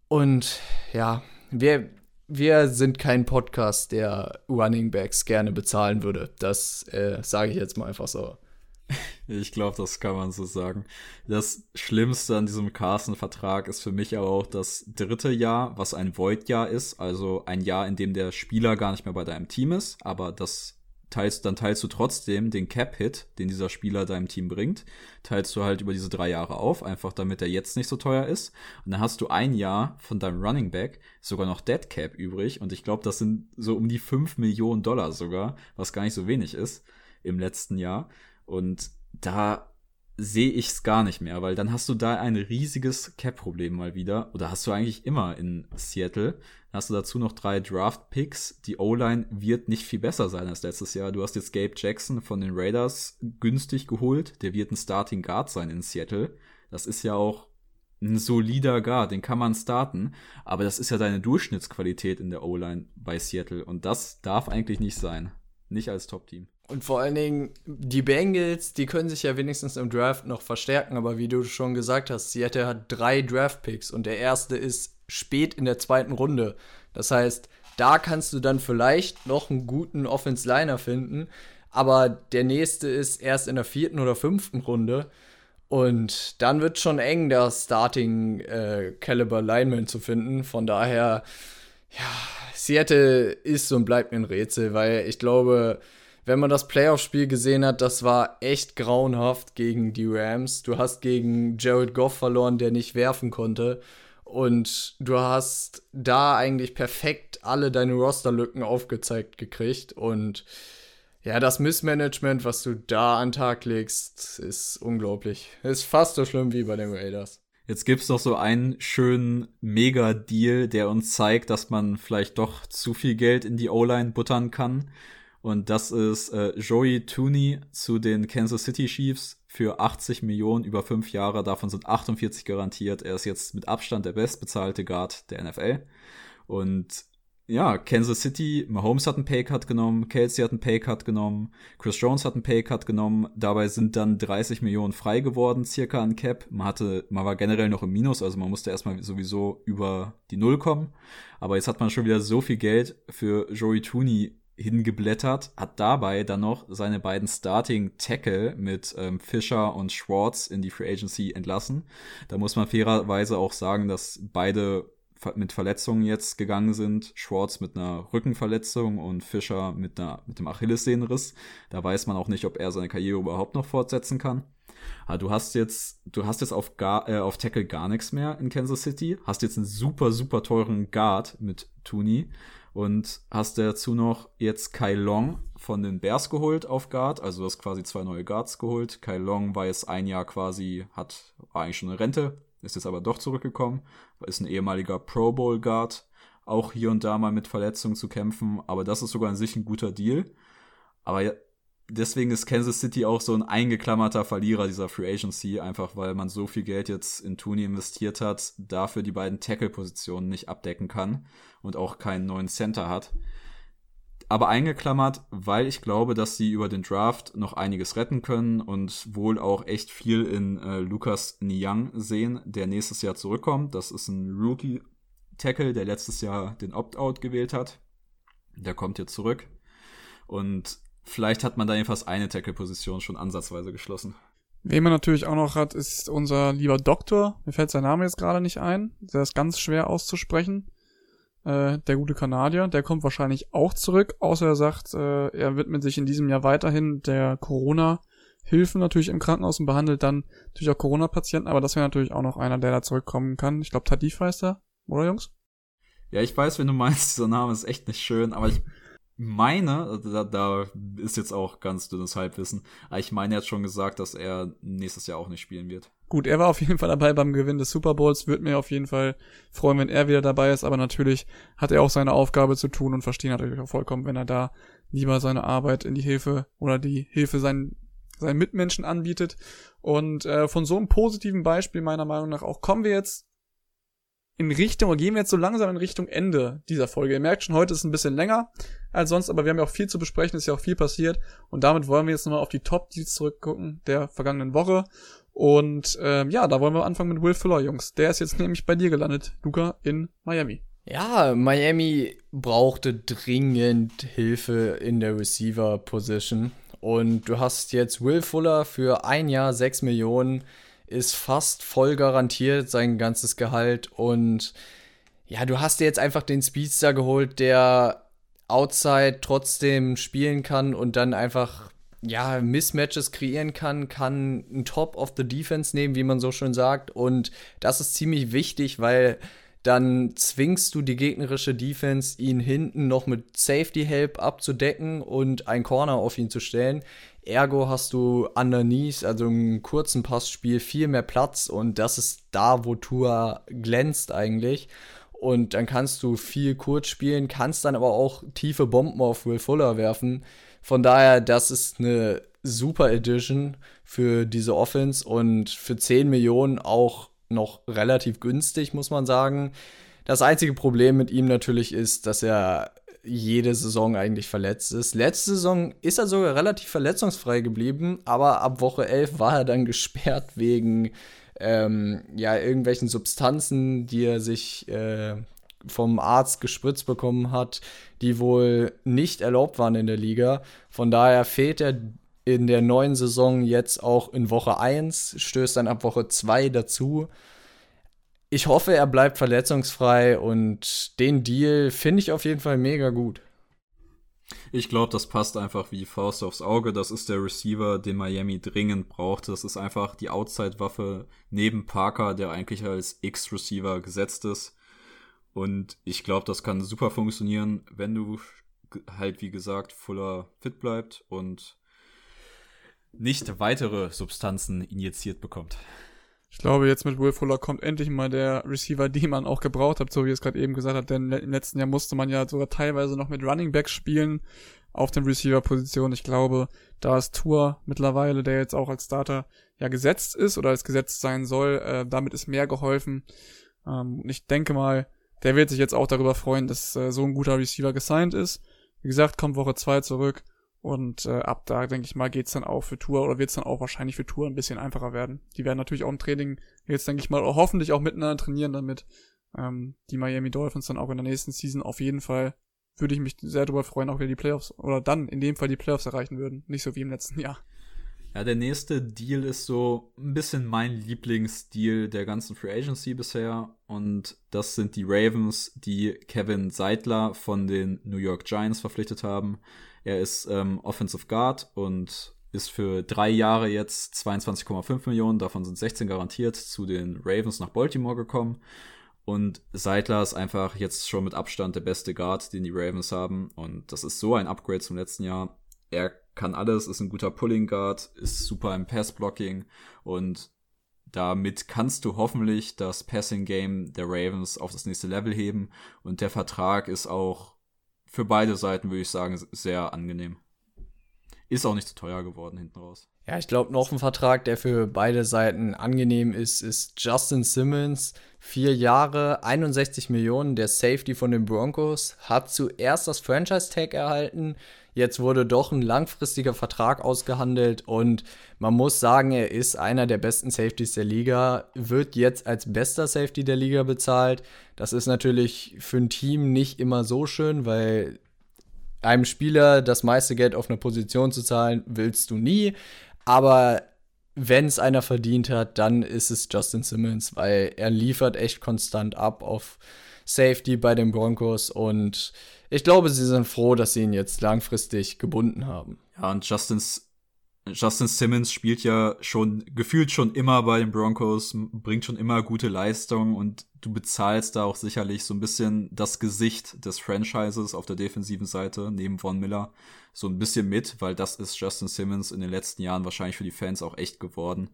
Und ja, wir, wir sind kein Podcast, der Running Backs gerne bezahlen würde. Das äh, sage ich jetzt mal einfach so. Ich glaube, das kann man so sagen. Das Schlimmste an diesem Carson-Vertrag ist für mich aber auch das dritte Jahr, was ein Void-Jahr ist. Also ein Jahr, in dem der Spieler gar nicht mehr bei deinem Team ist, aber das teilst, dann teilst du trotzdem den Cap-Hit, den dieser Spieler deinem Team bringt, teilst du halt über diese drei Jahre auf, einfach damit er jetzt nicht so teuer ist. Und dann hast du ein Jahr von deinem Running Back sogar noch Dead Cap übrig. Und ich glaube, das sind so um die fünf Millionen Dollar sogar, was gar nicht so wenig ist im letzten Jahr. Und da sehe ich es gar nicht mehr, weil dann hast du da ein riesiges Cap-Problem mal wieder. Oder hast du eigentlich immer in Seattle. Dann hast du dazu noch drei Draft-Picks. Die O-Line wird nicht viel besser sein als letztes Jahr. Du hast jetzt Gabe Jackson von den Raiders günstig geholt. Der wird ein Starting Guard sein in Seattle. Das ist ja auch ein solider Guard, den kann man starten. Aber das ist ja deine Durchschnittsqualität in der O-Line bei Seattle. Und das darf eigentlich nicht sein. Nicht als Top-Team. Und vor allen Dingen, die Bengals, die können sich ja wenigstens im Draft noch verstärken, aber wie du schon gesagt hast, Seattle hat drei Draft-Picks und der erste ist spät in der zweiten Runde. Das heißt, da kannst du dann vielleicht noch einen guten Offense-Liner finden, aber der nächste ist erst in der vierten oder fünften Runde. Und dann wird schon eng, der Starting äh, Caliber Lineman zu finden. Von daher, ja, Seattle ist und bleibt ein Rätsel, weil ich glaube, wenn man das Playoff-Spiel gesehen hat, das war echt grauenhaft gegen die Rams. Du hast gegen Jared Goff verloren, der nicht werfen konnte. Und du hast da eigentlich perfekt alle deine Rosterlücken aufgezeigt gekriegt. Und ja, das Missmanagement, was du da an den Tag legst, ist unglaublich. Ist fast so schlimm wie bei den Raiders. Jetzt gibt's noch so einen schönen Mega-Deal, der uns zeigt, dass man vielleicht doch zu viel Geld in die O-Line buttern kann. Und das ist äh, Joey Tooney zu den Kansas City Chiefs für 80 Millionen über fünf Jahre. Davon sind 48 garantiert. Er ist jetzt mit Abstand der bestbezahlte Guard der NFL. Und ja, Kansas City, Mahomes hat einen Paycut genommen, Kelsey hat einen Paycut genommen, Chris Jones hat einen Paycut genommen. Dabei sind dann 30 Millionen frei geworden, circa an Cap. Man hatte, man war generell noch im Minus, also man musste erstmal sowieso über die Null kommen. Aber jetzt hat man schon wieder so viel Geld für Joey Tooney hingeblättert, hat dabei dann noch seine beiden Starting Tackle mit ähm, Fischer und Schwartz in die Free Agency entlassen. Da muss man fairerweise auch sagen, dass beide mit Verletzungen jetzt gegangen sind. Schwartz mit einer Rückenverletzung und Fischer mit, einer, mit dem Achillessehnenriss. Da weiß man auch nicht, ob er seine Karriere überhaupt noch fortsetzen kann. Aber du hast jetzt, du hast jetzt auf, gar, äh, auf Tackle gar nichts mehr in Kansas City. Hast jetzt einen super, super teuren Guard mit Tooney und hast dazu noch jetzt Kai Long von den Bears geholt auf Guard, also du hast quasi zwei neue Guards geholt. Kai Long war jetzt ein Jahr quasi, hat, eigentlich schon eine Rente, ist jetzt aber doch zurückgekommen, ist ein ehemaliger Pro Bowl Guard, auch hier und da mal mit Verletzungen zu kämpfen, aber das ist sogar an sich ein guter Deal. Aber deswegen ist Kansas City auch so ein eingeklammerter Verlierer dieser Free Agency, einfach weil man so viel Geld jetzt in Tooney investiert hat, dafür die beiden Tackle-Positionen nicht abdecken kann und auch keinen neuen Center hat. Aber eingeklammert, weil ich glaube, dass sie über den Draft noch einiges retten können und wohl auch echt viel in äh, Lukas Niang sehen, der nächstes Jahr zurückkommt. Das ist ein Rookie-Tackle, der letztes Jahr den Opt-out gewählt hat. Der kommt jetzt zurück. Und vielleicht hat man da jedenfalls eine Tackle-Position schon ansatzweise geschlossen. Wen man natürlich auch noch hat, ist unser lieber Doktor. Mir fällt sein Name jetzt gerade nicht ein. Der ist ganz schwer auszusprechen. Äh, der gute Kanadier, der kommt wahrscheinlich auch zurück, außer er sagt, äh, er widmet sich in diesem Jahr weiterhin der Corona-Hilfen natürlich im Krankenhaus und behandelt dann natürlich auch Corona-Patienten, aber das wäre natürlich auch noch einer, der da zurückkommen kann. Ich glaube, Tadif heißt er, oder Jungs? Ja, ich weiß, wenn du meinst, dieser Name ist echt nicht schön, aber ich meine, also da, da ist jetzt auch ganz dünnes Halbwissen, aber ich meine, er hat schon gesagt, dass er nächstes Jahr auch nicht spielen wird. Gut, er war auf jeden Fall dabei beim Gewinn des Super Bowls. Würde mir auf jeden Fall freuen, wenn er wieder dabei ist. Aber natürlich hat er auch seine Aufgabe zu tun und verstehen natürlich auch vollkommen, wenn er da lieber seine Arbeit in die Hilfe oder die Hilfe seinen, seinen Mitmenschen anbietet. Und äh, von so einem positiven Beispiel meiner Meinung nach auch kommen wir jetzt in Richtung, oder gehen wir jetzt so langsam in Richtung Ende dieser Folge. Ihr merkt schon, heute ist ein bisschen länger als sonst, aber wir haben ja auch viel zu besprechen, ist ja auch viel passiert. Und damit wollen wir jetzt nochmal auf die Top-Deals zurückgucken der vergangenen Woche. Und ähm, ja, da wollen wir anfangen mit Will Fuller, Jungs. Der ist jetzt nämlich bei dir gelandet, Luca, in Miami. Ja, Miami brauchte dringend Hilfe in der Receiver-Position. Und du hast jetzt Will Fuller für ein Jahr 6 Millionen, ist fast voll garantiert sein ganzes Gehalt. Und ja, du hast dir jetzt einfach den Speedster geholt, der outside trotzdem spielen kann und dann einfach ja, Mismatches kreieren kann, kann ein Top of the Defense nehmen, wie man so schön sagt. Und das ist ziemlich wichtig, weil dann zwingst du die gegnerische Defense, ihn hinten noch mit Safety Help abzudecken und ein Corner auf ihn zu stellen. Ergo hast du underneath, also im kurzen Passspiel, viel mehr Platz und das ist da, wo Tua glänzt eigentlich. Und dann kannst du viel kurz spielen, kannst dann aber auch tiefe Bomben auf Will Fuller werfen von daher, das ist eine super Edition für diese Offense und für 10 Millionen auch noch relativ günstig, muss man sagen. Das einzige Problem mit ihm natürlich ist, dass er jede Saison eigentlich verletzt ist. Letzte Saison ist er sogar relativ verletzungsfrei geblieben, aber ab Woche 11 war er dann gesperrt wegen ähm, ja, irgendwelchen Substanzen, die er sich äh, vom Arzt gespritzt bekommen hat, die wohl nicht erlaubt waren in der Liga. Von daher fehlt er in der neuen Saison jetzt auch in Woche 1, stößt dann ab Woche 2 dazu. Ich hoffe, er bleibt verletzungsfrei und den Deal finde ich auf jeden Fall mega gut. Ich glaube, das passt einfach wie Faust aufs Auge. Das ist der Receiver, den Miami dringend braucht. Das ist einfach die Outside-Waffe neben Parker, der eigentlich als X-Receiver gesetzt ist. Und ich glaube, das kann super funktionieren, wenn du halt, wie gesagt, Fuller fit bleibt und nicht weitere Substanzen injiziert bekommt. Ich glaube, jetzt mit Will Fuller kommt endlich mal der Receiver, den man auch gebraucht hat, so wie es gerade eben gesagt hat, denn im letzten Jahr musste man ja sogar teilweise noch mit Running Backs spielen auf den Receiver-Position. Ich glaube, da ist Tour mittlerweile, der jetzt auch als Starter ja gesetzt ist oder als gesetzt sein soll, äh, damit ist mehr geholfen. Ähm, ich denke mal, der wird sich jetzt auch darüber freuen, dass äh, so ein guter Receiver gesigned ist. Wie gesagt, kommt Woche 2 zurück und äh, ab da, denke ich mal, geht's dann auch für Tour oder wird's dann auch wahrscheinlich für Tour ein bisschen einfacher werden. Die werden natürlich auch im Training jetzt, denke ich mal, hoffentlich auch miteinander trainieren, damit ähm, die Miami Dolphins dann auch in der nächsten Season auf jeden Fall würde ich mich sehr darüber freuen, auch wieder die Playoffs oder dann in dem Fall die Playoffs erreichen würden. Nicht so wie im letzten Jahr. Ja, der nächste Deal ist so ein bisschen mein Lieblingsdeal der ganzen Free Agency bisher. Und das sind die Ravens, die Kevin Seidler von den New York Giants verpflichtet haben. Er ist ähm, Offensive Guard und ist für drei Jahre jetzt 22,5 Millionen, davon sind 16 garantiert, zu den Ravens nach Baltimore gekommen. Und Seidler ist einfach jetzt schon mit Abstand der beste Guard, den die Ravens haben. Und das ist so ein Upgrade zum letzten Jahr. Er kann alles, ist ein guter Pulling Guard, ist super im Pass-Blocking und damit kannst du hoffentlich das Passing Game der Ravens auf das nächste Level heben und der Vertrag ist auch für beide Seiten, würde ich sagen, sehr angenehm. Ist auch nicht zu teuer geworden hinten raus. Ja, ich glaube, noch ein Vertrag, der für beide Seiten angenehm ist, ist Justin Simmons. Vier Jahre, 61 Millionen, der Safety von den Broncos, hat zuerst das Franchise-Tag erhalten, Jetzt wurde doch ein langfristiger Vertrag ausgehandelt und man muss sagen, er ist einer der besten Safeties der Liga, wird jetzt als bester Safety der Liga bezahlt. Das ist natürlich für ein Team nicht immer so schön, weil einem Spieler das meiste Geld auf eine Position zu zahlen, willst du nie. Aber wenn es einer verdient hat, dann ist es Justin Simmons, weil er liefert echt konstant ab auf Safety bei den Broncos und ich glaube, sie sind froh, dass sie ihn jetzt langfristig gebunden haben. Ja, und Justin Justin Simmons spielt ja schon, gefühlt schon immer bei den Broncos, bringt schon immer gute Leistung und du bezahlst da auch sicherlich so ein bisschen das Gesicht des Franchises auf der defensiven Seite, neben Von Miller, so ein bisschen mit, weil das ist Justin Simmons in den letzten Jahren wahrscheinlich für die Fans auch echt geworden.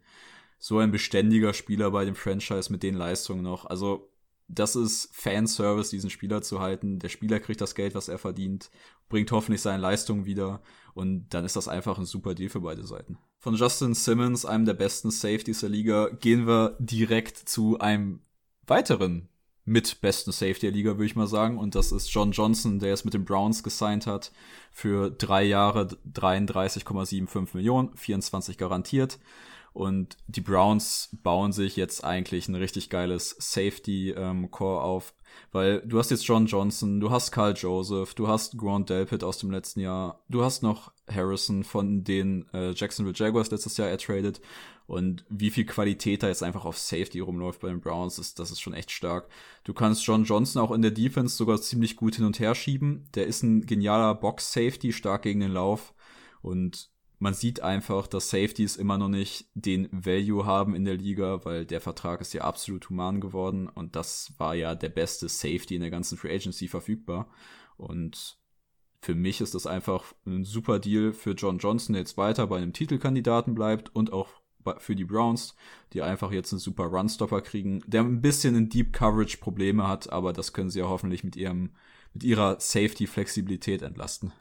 So ein beständiger Spieler bei dem Franchise mit den Leistungen noch. Also das ist Fanservice, diesen Spieler zu halten. Der Spieler kriegt das Geld, was er verdient, bringt hoffentlich seine Leistung wieder und dann ist das einfach ein super Deal für beide Seiten. Von Justin Simmons, einem der besten Safeties der Liga, gehen wir direkt zu einem weiteren mit besten Safety der Liga, würde ich mal sagen. Und das ist John Johnson, der es mit den Browns gesigned hat für drei Jahre 33,75 Millionen, 24 garantiert. Und die Browns bauen sich jetzt eigentlich ein richtig geiles Safety-Core ähm, auf, weil du hast jetzt John Johnson, du hast Carl Joseph, du hast Grant Delpit aus dem letzten Jahr, du hast noch Harrison von den äh, Jacksonville Jaguars letztes Jahr ertradet und wie viel Qualität da jetzt einfach auf Safety rumläuft bei den Browns, ist, das ist schon echt stark. Du kannst John Johnson auch in der Defense sogar ziemlich gut hin und her schieben. Der ist ein genialer Box-Safety, stark gegen den Lauf und man sieht einfach, dass Safeties immer noch nicht den Value haben in der Liga, weil der Vertrag ist ja absolut human geworden und das war ja der beste Safety in der ganzen Free Agency verfügbar. Und für mich ist das einfach ein super Deal für John Johnson, der jetzt weiter bei einem Titelkandidaten bleibt und auch für die Browns, die einfach jetzt einen super Runstopper kriegen, der ein bisschen in Deep Coverage Probleme hat, aber das können sie ja hoffentlich mit ihrem, mit ihrer Safety Flexibilität entlasten.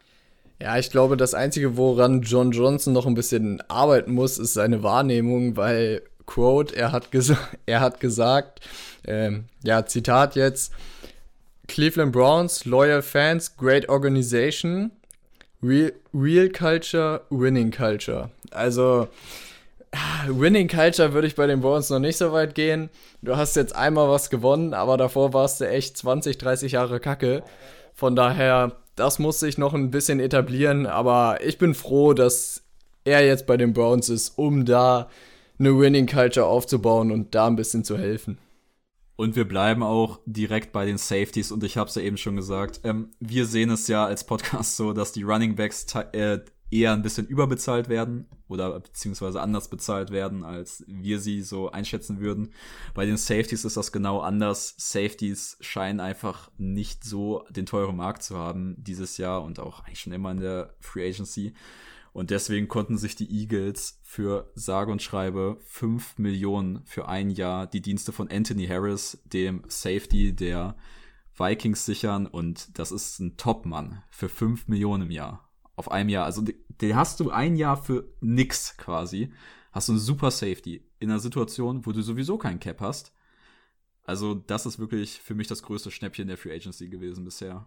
Ja, ich glaube, das Einzige, woran John Johnson noch ein bisschen arbeiten muss, ist seine Wahrnehmung, weil, Quote, er hat, ges er hat gesagt, ähm, ja, Zitat jetzt, Cleveland Browns, loyal fans, great organization, real, real culture, winning culture. Also, Winning Culture würde ich bei den Browns noch nicht so weit gehen. Du hast jetzt einmal was gewonnen, aber davor warst du echt 20, 30 Jahre Kacke. Von daher das muss sich noch ein bisschen etablieren, aber ich bin froh, dass er jetzt bei den Browns ist, um da eine Winning Culture aufzubauen und da ein bisschen zu helfen. Und wir bleiben auch direkt bei den Safeties und ich habe es ja eben schon gesagt. Ähm, wir sehen es ja als Podcast so, dass die Running Backs äh, eher ein bisschen überbezahlt werden oder beziehungsweise anders bezahlt werden, als wir sie so einschätzen würden. Bei den Safeties ist das genau anders. Safeties scheinen einfach nicht so den teuren Markt zu haben dieses Jahr und auch eigentlich schon immer in der Free Agency. Und deswegen konnten sich die Eagles für sage und schreibe 5 Millionen für ein Jahr die Dienste von Anthony Harris, dem Safety der Vikings sichern. Und das ist ein Top-Mann für 5 Millionen im Jahr auf einem Jahr. Also den hast du ein Jahr für nix quasi. Hast du einen super Safety in einer Situation, wo du sowieso keinen Cap hast. Also das ist wirklich für mich das größte Schnäppchen der Free Agency gewesen bisher,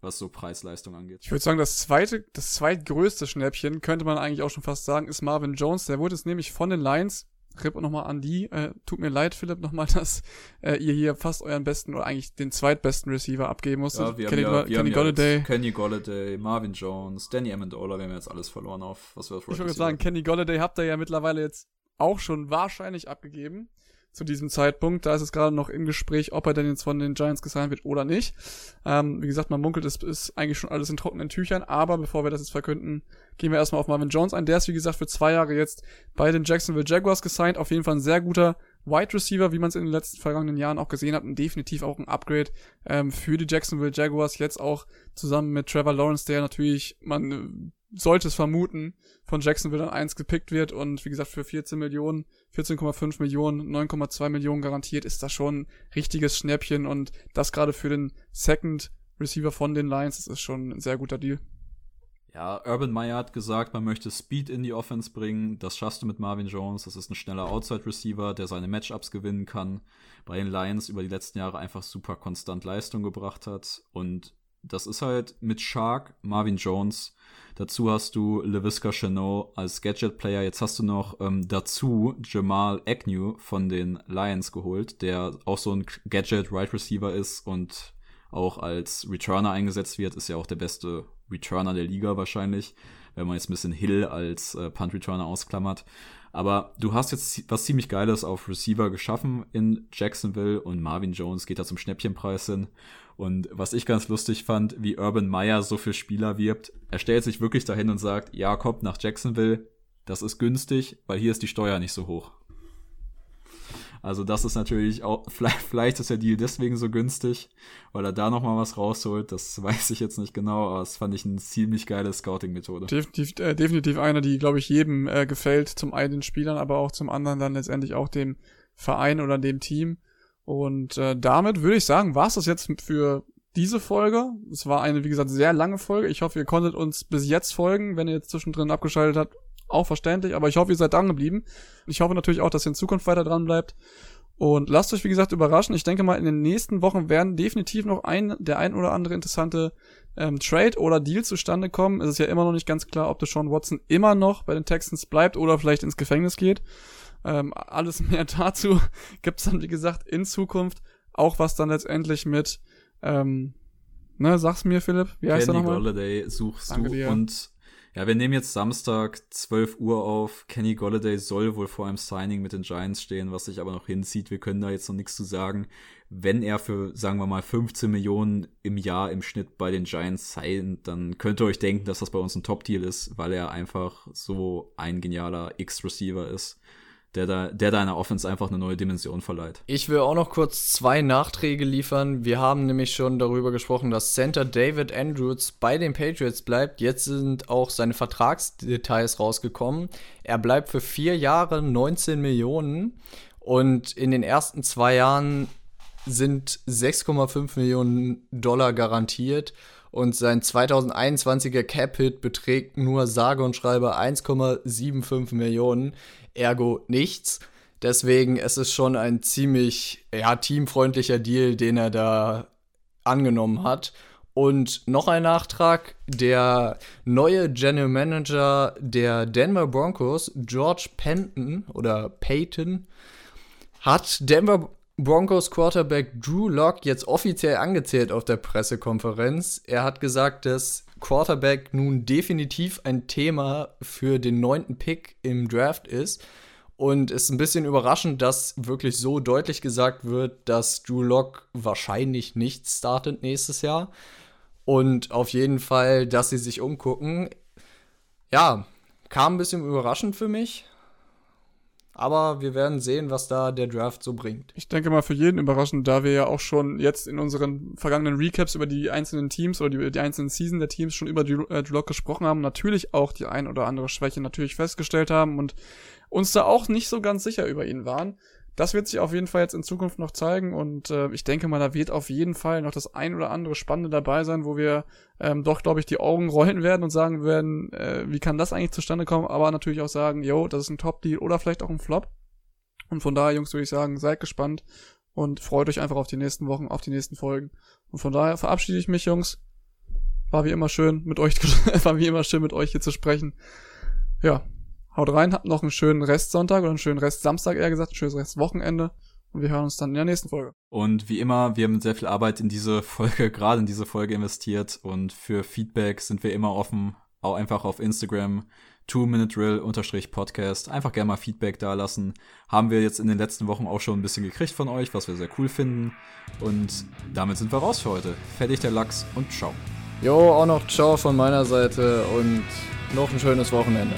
was so Preis-Leistung angeht. Ich würde sagen, das zweite, das zweitgrößte Schnäppchen könnte man eigentlich auch schon fast sagen, ist Marvin Jones. Der wurde jetzt nämlich von den Lions Rip nochmal an die. Äh, tut mir leid, Philipp, nochmal, dass äh, ihr hier fast euren besten oder eigentlich den zweitbesten Receiver abgeben musstet. Ja, wir Kenny, haben ja, wir Kenny haben Golladay. Ja Kenny Golladay, Marvin Jones, Danny Amendola, wir haben jetzt alles verloren auf, was wir auf Ich würde sagen, Kenny Golladay habt ihr ja mittlerweile jetzt auch schon wahrscheinlich abgegeben zu diesem Zeitpunkt. Da ist es gerade noch im Gespräch, ob er denn jetzt von den Giants gesigned wird oder nicht. Ähm, wie gesagt, man munkelt, es ist eigentlich schon alles in trockenen Tüchern, aber bevor wir das jetzt verkünden, gehen wir erstmal auf Marvin Jones ein. Der ist, wie gesagt, für zwei Jahre jetzt bei den Jacksonville Jaguars gesigned. Auf jeden Fall ein sehr guter Wide Receiver, wie man es in den letzten vergangenen Jahren auch gesehen hat, und definitiv auch ein Upgrade ähm, für die Jacksonville Jaguars. Jetzt auch zusammen mit Trevor Lawrence, der natürlich man sollte es vermuten, von Jacksonville dann eins gepickt wird und wie gesagt für 14 Millionen, 14,5 Millionen, 9,2 Millionen garantiert, ist das schon ein richtiges Schnäppchen und das gerade für den Second Receiver von den Lions, das ist schon ein sehr guter Deal. Ja, Urban Meyer hat gesagt, man möchte Speed in die Offense bringen. Das schaffst du mit Marvin Jones. Das ist ein schneller Outside Receiver, der seine Matchups gewinnen kann. Bei den Lions über die letzten Jahre einfach super konstant Leistung gebracht hat. Und das ist halt mit Shark, Marvin Jones. Dazu hast du LeVisca Chanot als Gadget-Player. Jetzt hast du noch ähm, dazu Jamal Agnew von den Lions geholt, der auch so ein Gadget-Right Receiver ist und auch als Returner eingesetzt wird. Ist ja auch der beste Returner der Liga wahrscheinlich, wenn man jetzt ein bisschen Hill als äh, Punt-Returner ausklammert. Aber du hast jetzt was ziemlich Geiles auf Receiver geschaffen in Jacksonville und Marvin Jones geht da zum Schnäppchenpreis hin. Und was ich ganz lustig fand, wie Urban Meyer so für Spieler wirbt, er stellt sich wirklich dahin und sagt, ja, kommt nach Jacksonville, das ist günstig, weil hier ist die Steuer nicht so hoch. Also das ist natürlich auch, vielleicht, vielleicht ist der Deal deswegen so günstig, weil er da nochmal was rausholt. Das weiß ich jetzt nicht genau, aber das fand ich eine ziemlich geile Scouting-Methode. Definitiv, äh, definitiv eine, die, glaube ich, jedem äh, gefällt. Zum einen den Spielern, aber auch zum anderen dann letztendlich auch dem Verein oder dem Team. Und äh, damit würde ich sagen, war es das jetzt für diese Folge. Es war eine, wie gesagt, sehr lange Folge. Ich hoffe, ihr konntet uns bis jetzt folgen. Wenn ihr jetzt zwischendrin abgeschaltet habt, auch verständlich, aber ich hoffe, ihr seid dran geblieben. Ich hoffe natürlich auch, dass ihr in Zukunft weiter dran bleibt. Und lasst euch, wie gesagt, überraschen. Ich denke mal, in den nächsten Wochen werden definitiv noch ein, der ein oder andere interessante ähm, Trade oder Deal zustande kommen. Es ist ja immer noch nicht ganz klar, ob der Sean Watson immer noch bei den Texans bleibt oder vielleicht ins Gefängnis geht. Ähm, alles mehr dazu gibt's dann, wie gesagt, in Zukunft. Auch was dann letztendlich mit, ähm, ne, sag's mir, Philipp, wie heißt Kenny er nochmal? Golladay suchst Danke du dir. und ja, wir nehmen jetzt Samstag 12 Uhr auf. Kenny Golladay soll wohl vor einem Signing mit den Giants stehen, was sich aber noch hinzieht. Wir können da jetzt noch nichts zu sagen. Wenn er für, sagen wir mal, 15 Millionen im Jahr im Schnitt bei den Giants sein, dann könnt ihr euch denken, dass das bei uns ein Top-Deal ist, weil er einfach so ein genialer X-Receiver ist der da, der deiner Offense einfach eine neue Dimension verleiht. Ich will auch noch kurz zwei Nachträge liefern. Wir haben nämlich schon darüber gesprochen, dass Center David Andrews bei den Patriots bleibt. Jetzt sind auch seine Vertragsdetails rausgekommen. Er bleibt für vier Jahre 19 Millionen und in den ersten zwei Jahren sind 6,5 Millionen Dollar garantiert und sein 2021er Cap-Hit beträgt nur sage und schreibe 1,75 Millionen ergo nichts. Deswegen es ist schon ein ziemlich ja, teamfreundlicher Deal, den er da angenommen hat. Und noch ein Nachtrag, der neue General Manager der Denver Broncos, George Penton oder Peyton, hat Denver Broncos Quarterback Drew Locke jetzt offiziell angezählt auf der Pressekonferenz. Er hat gesagt, dass Quarterback nun definitiv ein Thema für den neunten Pick im Draft ist. Und es ist ein bisschen überraschend, dass wirklich so deutlich gesagt wird, dass Drew Locke wahrscheinlich nicht startet nächstes Jahr. Und auf jeden Fall, dass sie sich umgucken. Ja, kam ein bisschen überraschend für mich. Aber wir werden sehen, was da der Draft so bringt. Ich denke mal für jeden überraschend, da wir ja auch schon jetzt in unseren vergangenen Recaps über die einzelnen Teams oder die, die einzelnen Season der Teams schon über Drew, äh, Lock gesprochen haben, natürlich auch die ein oder andere Schwäche natürlich festgestellt haben und uns da auch nicht so ganz sicher über ihn waren. Das wird sich auf jeden Fall jetzt in Zukunft noch zeigen und äh, ich denke mal, da wird auf jeden Fall noch das ein oder andere Spannende dabei sein, wo wir ähm, doch, glaube ich, die Augen rollen werden und sagen werden, äh, wie kann das eigentlich zustande kommen, aber natürlich auch sagen, yo, das ist ein Top-Deal oder vielleicht auch ein Flop. Und von daher, Jungs, würde ich sagen, seid gespannt und freut euch einfach auf die nächsten Wochen, auf die nächsten Folgen. Und von daher verabschiede ich mich, Jungs. War wie immer schön mit euch, war wie immer schön mit euch hier zu sprechen. Ja, Haut rein, habt noch einen schönen Restsonntag oder einen schönen Restsamstag eher gesagt, ein schönes Restwochenende. Und wir hören uns dann in der nächsten Folge. Und wie immer, wir haben sehr viel Arbeit in diese Folge, gerade in diese Folge investiert. Und für Feedback sind wir immer offen. Auch einfach auf Instagram, 2-Minute-Drill-Podcast. Einfach gerne mal Feedback da lassen. Haben wir jetzt in den letzten Wochen auch schon ein bisschen gekriegt von euch, was wir sehr cool finden. Und damit sind wir raus für heute. Fertig der Lachs und ciao. Jo, auch noch ciao von meiner Seite und noch ein schönes Wochenende.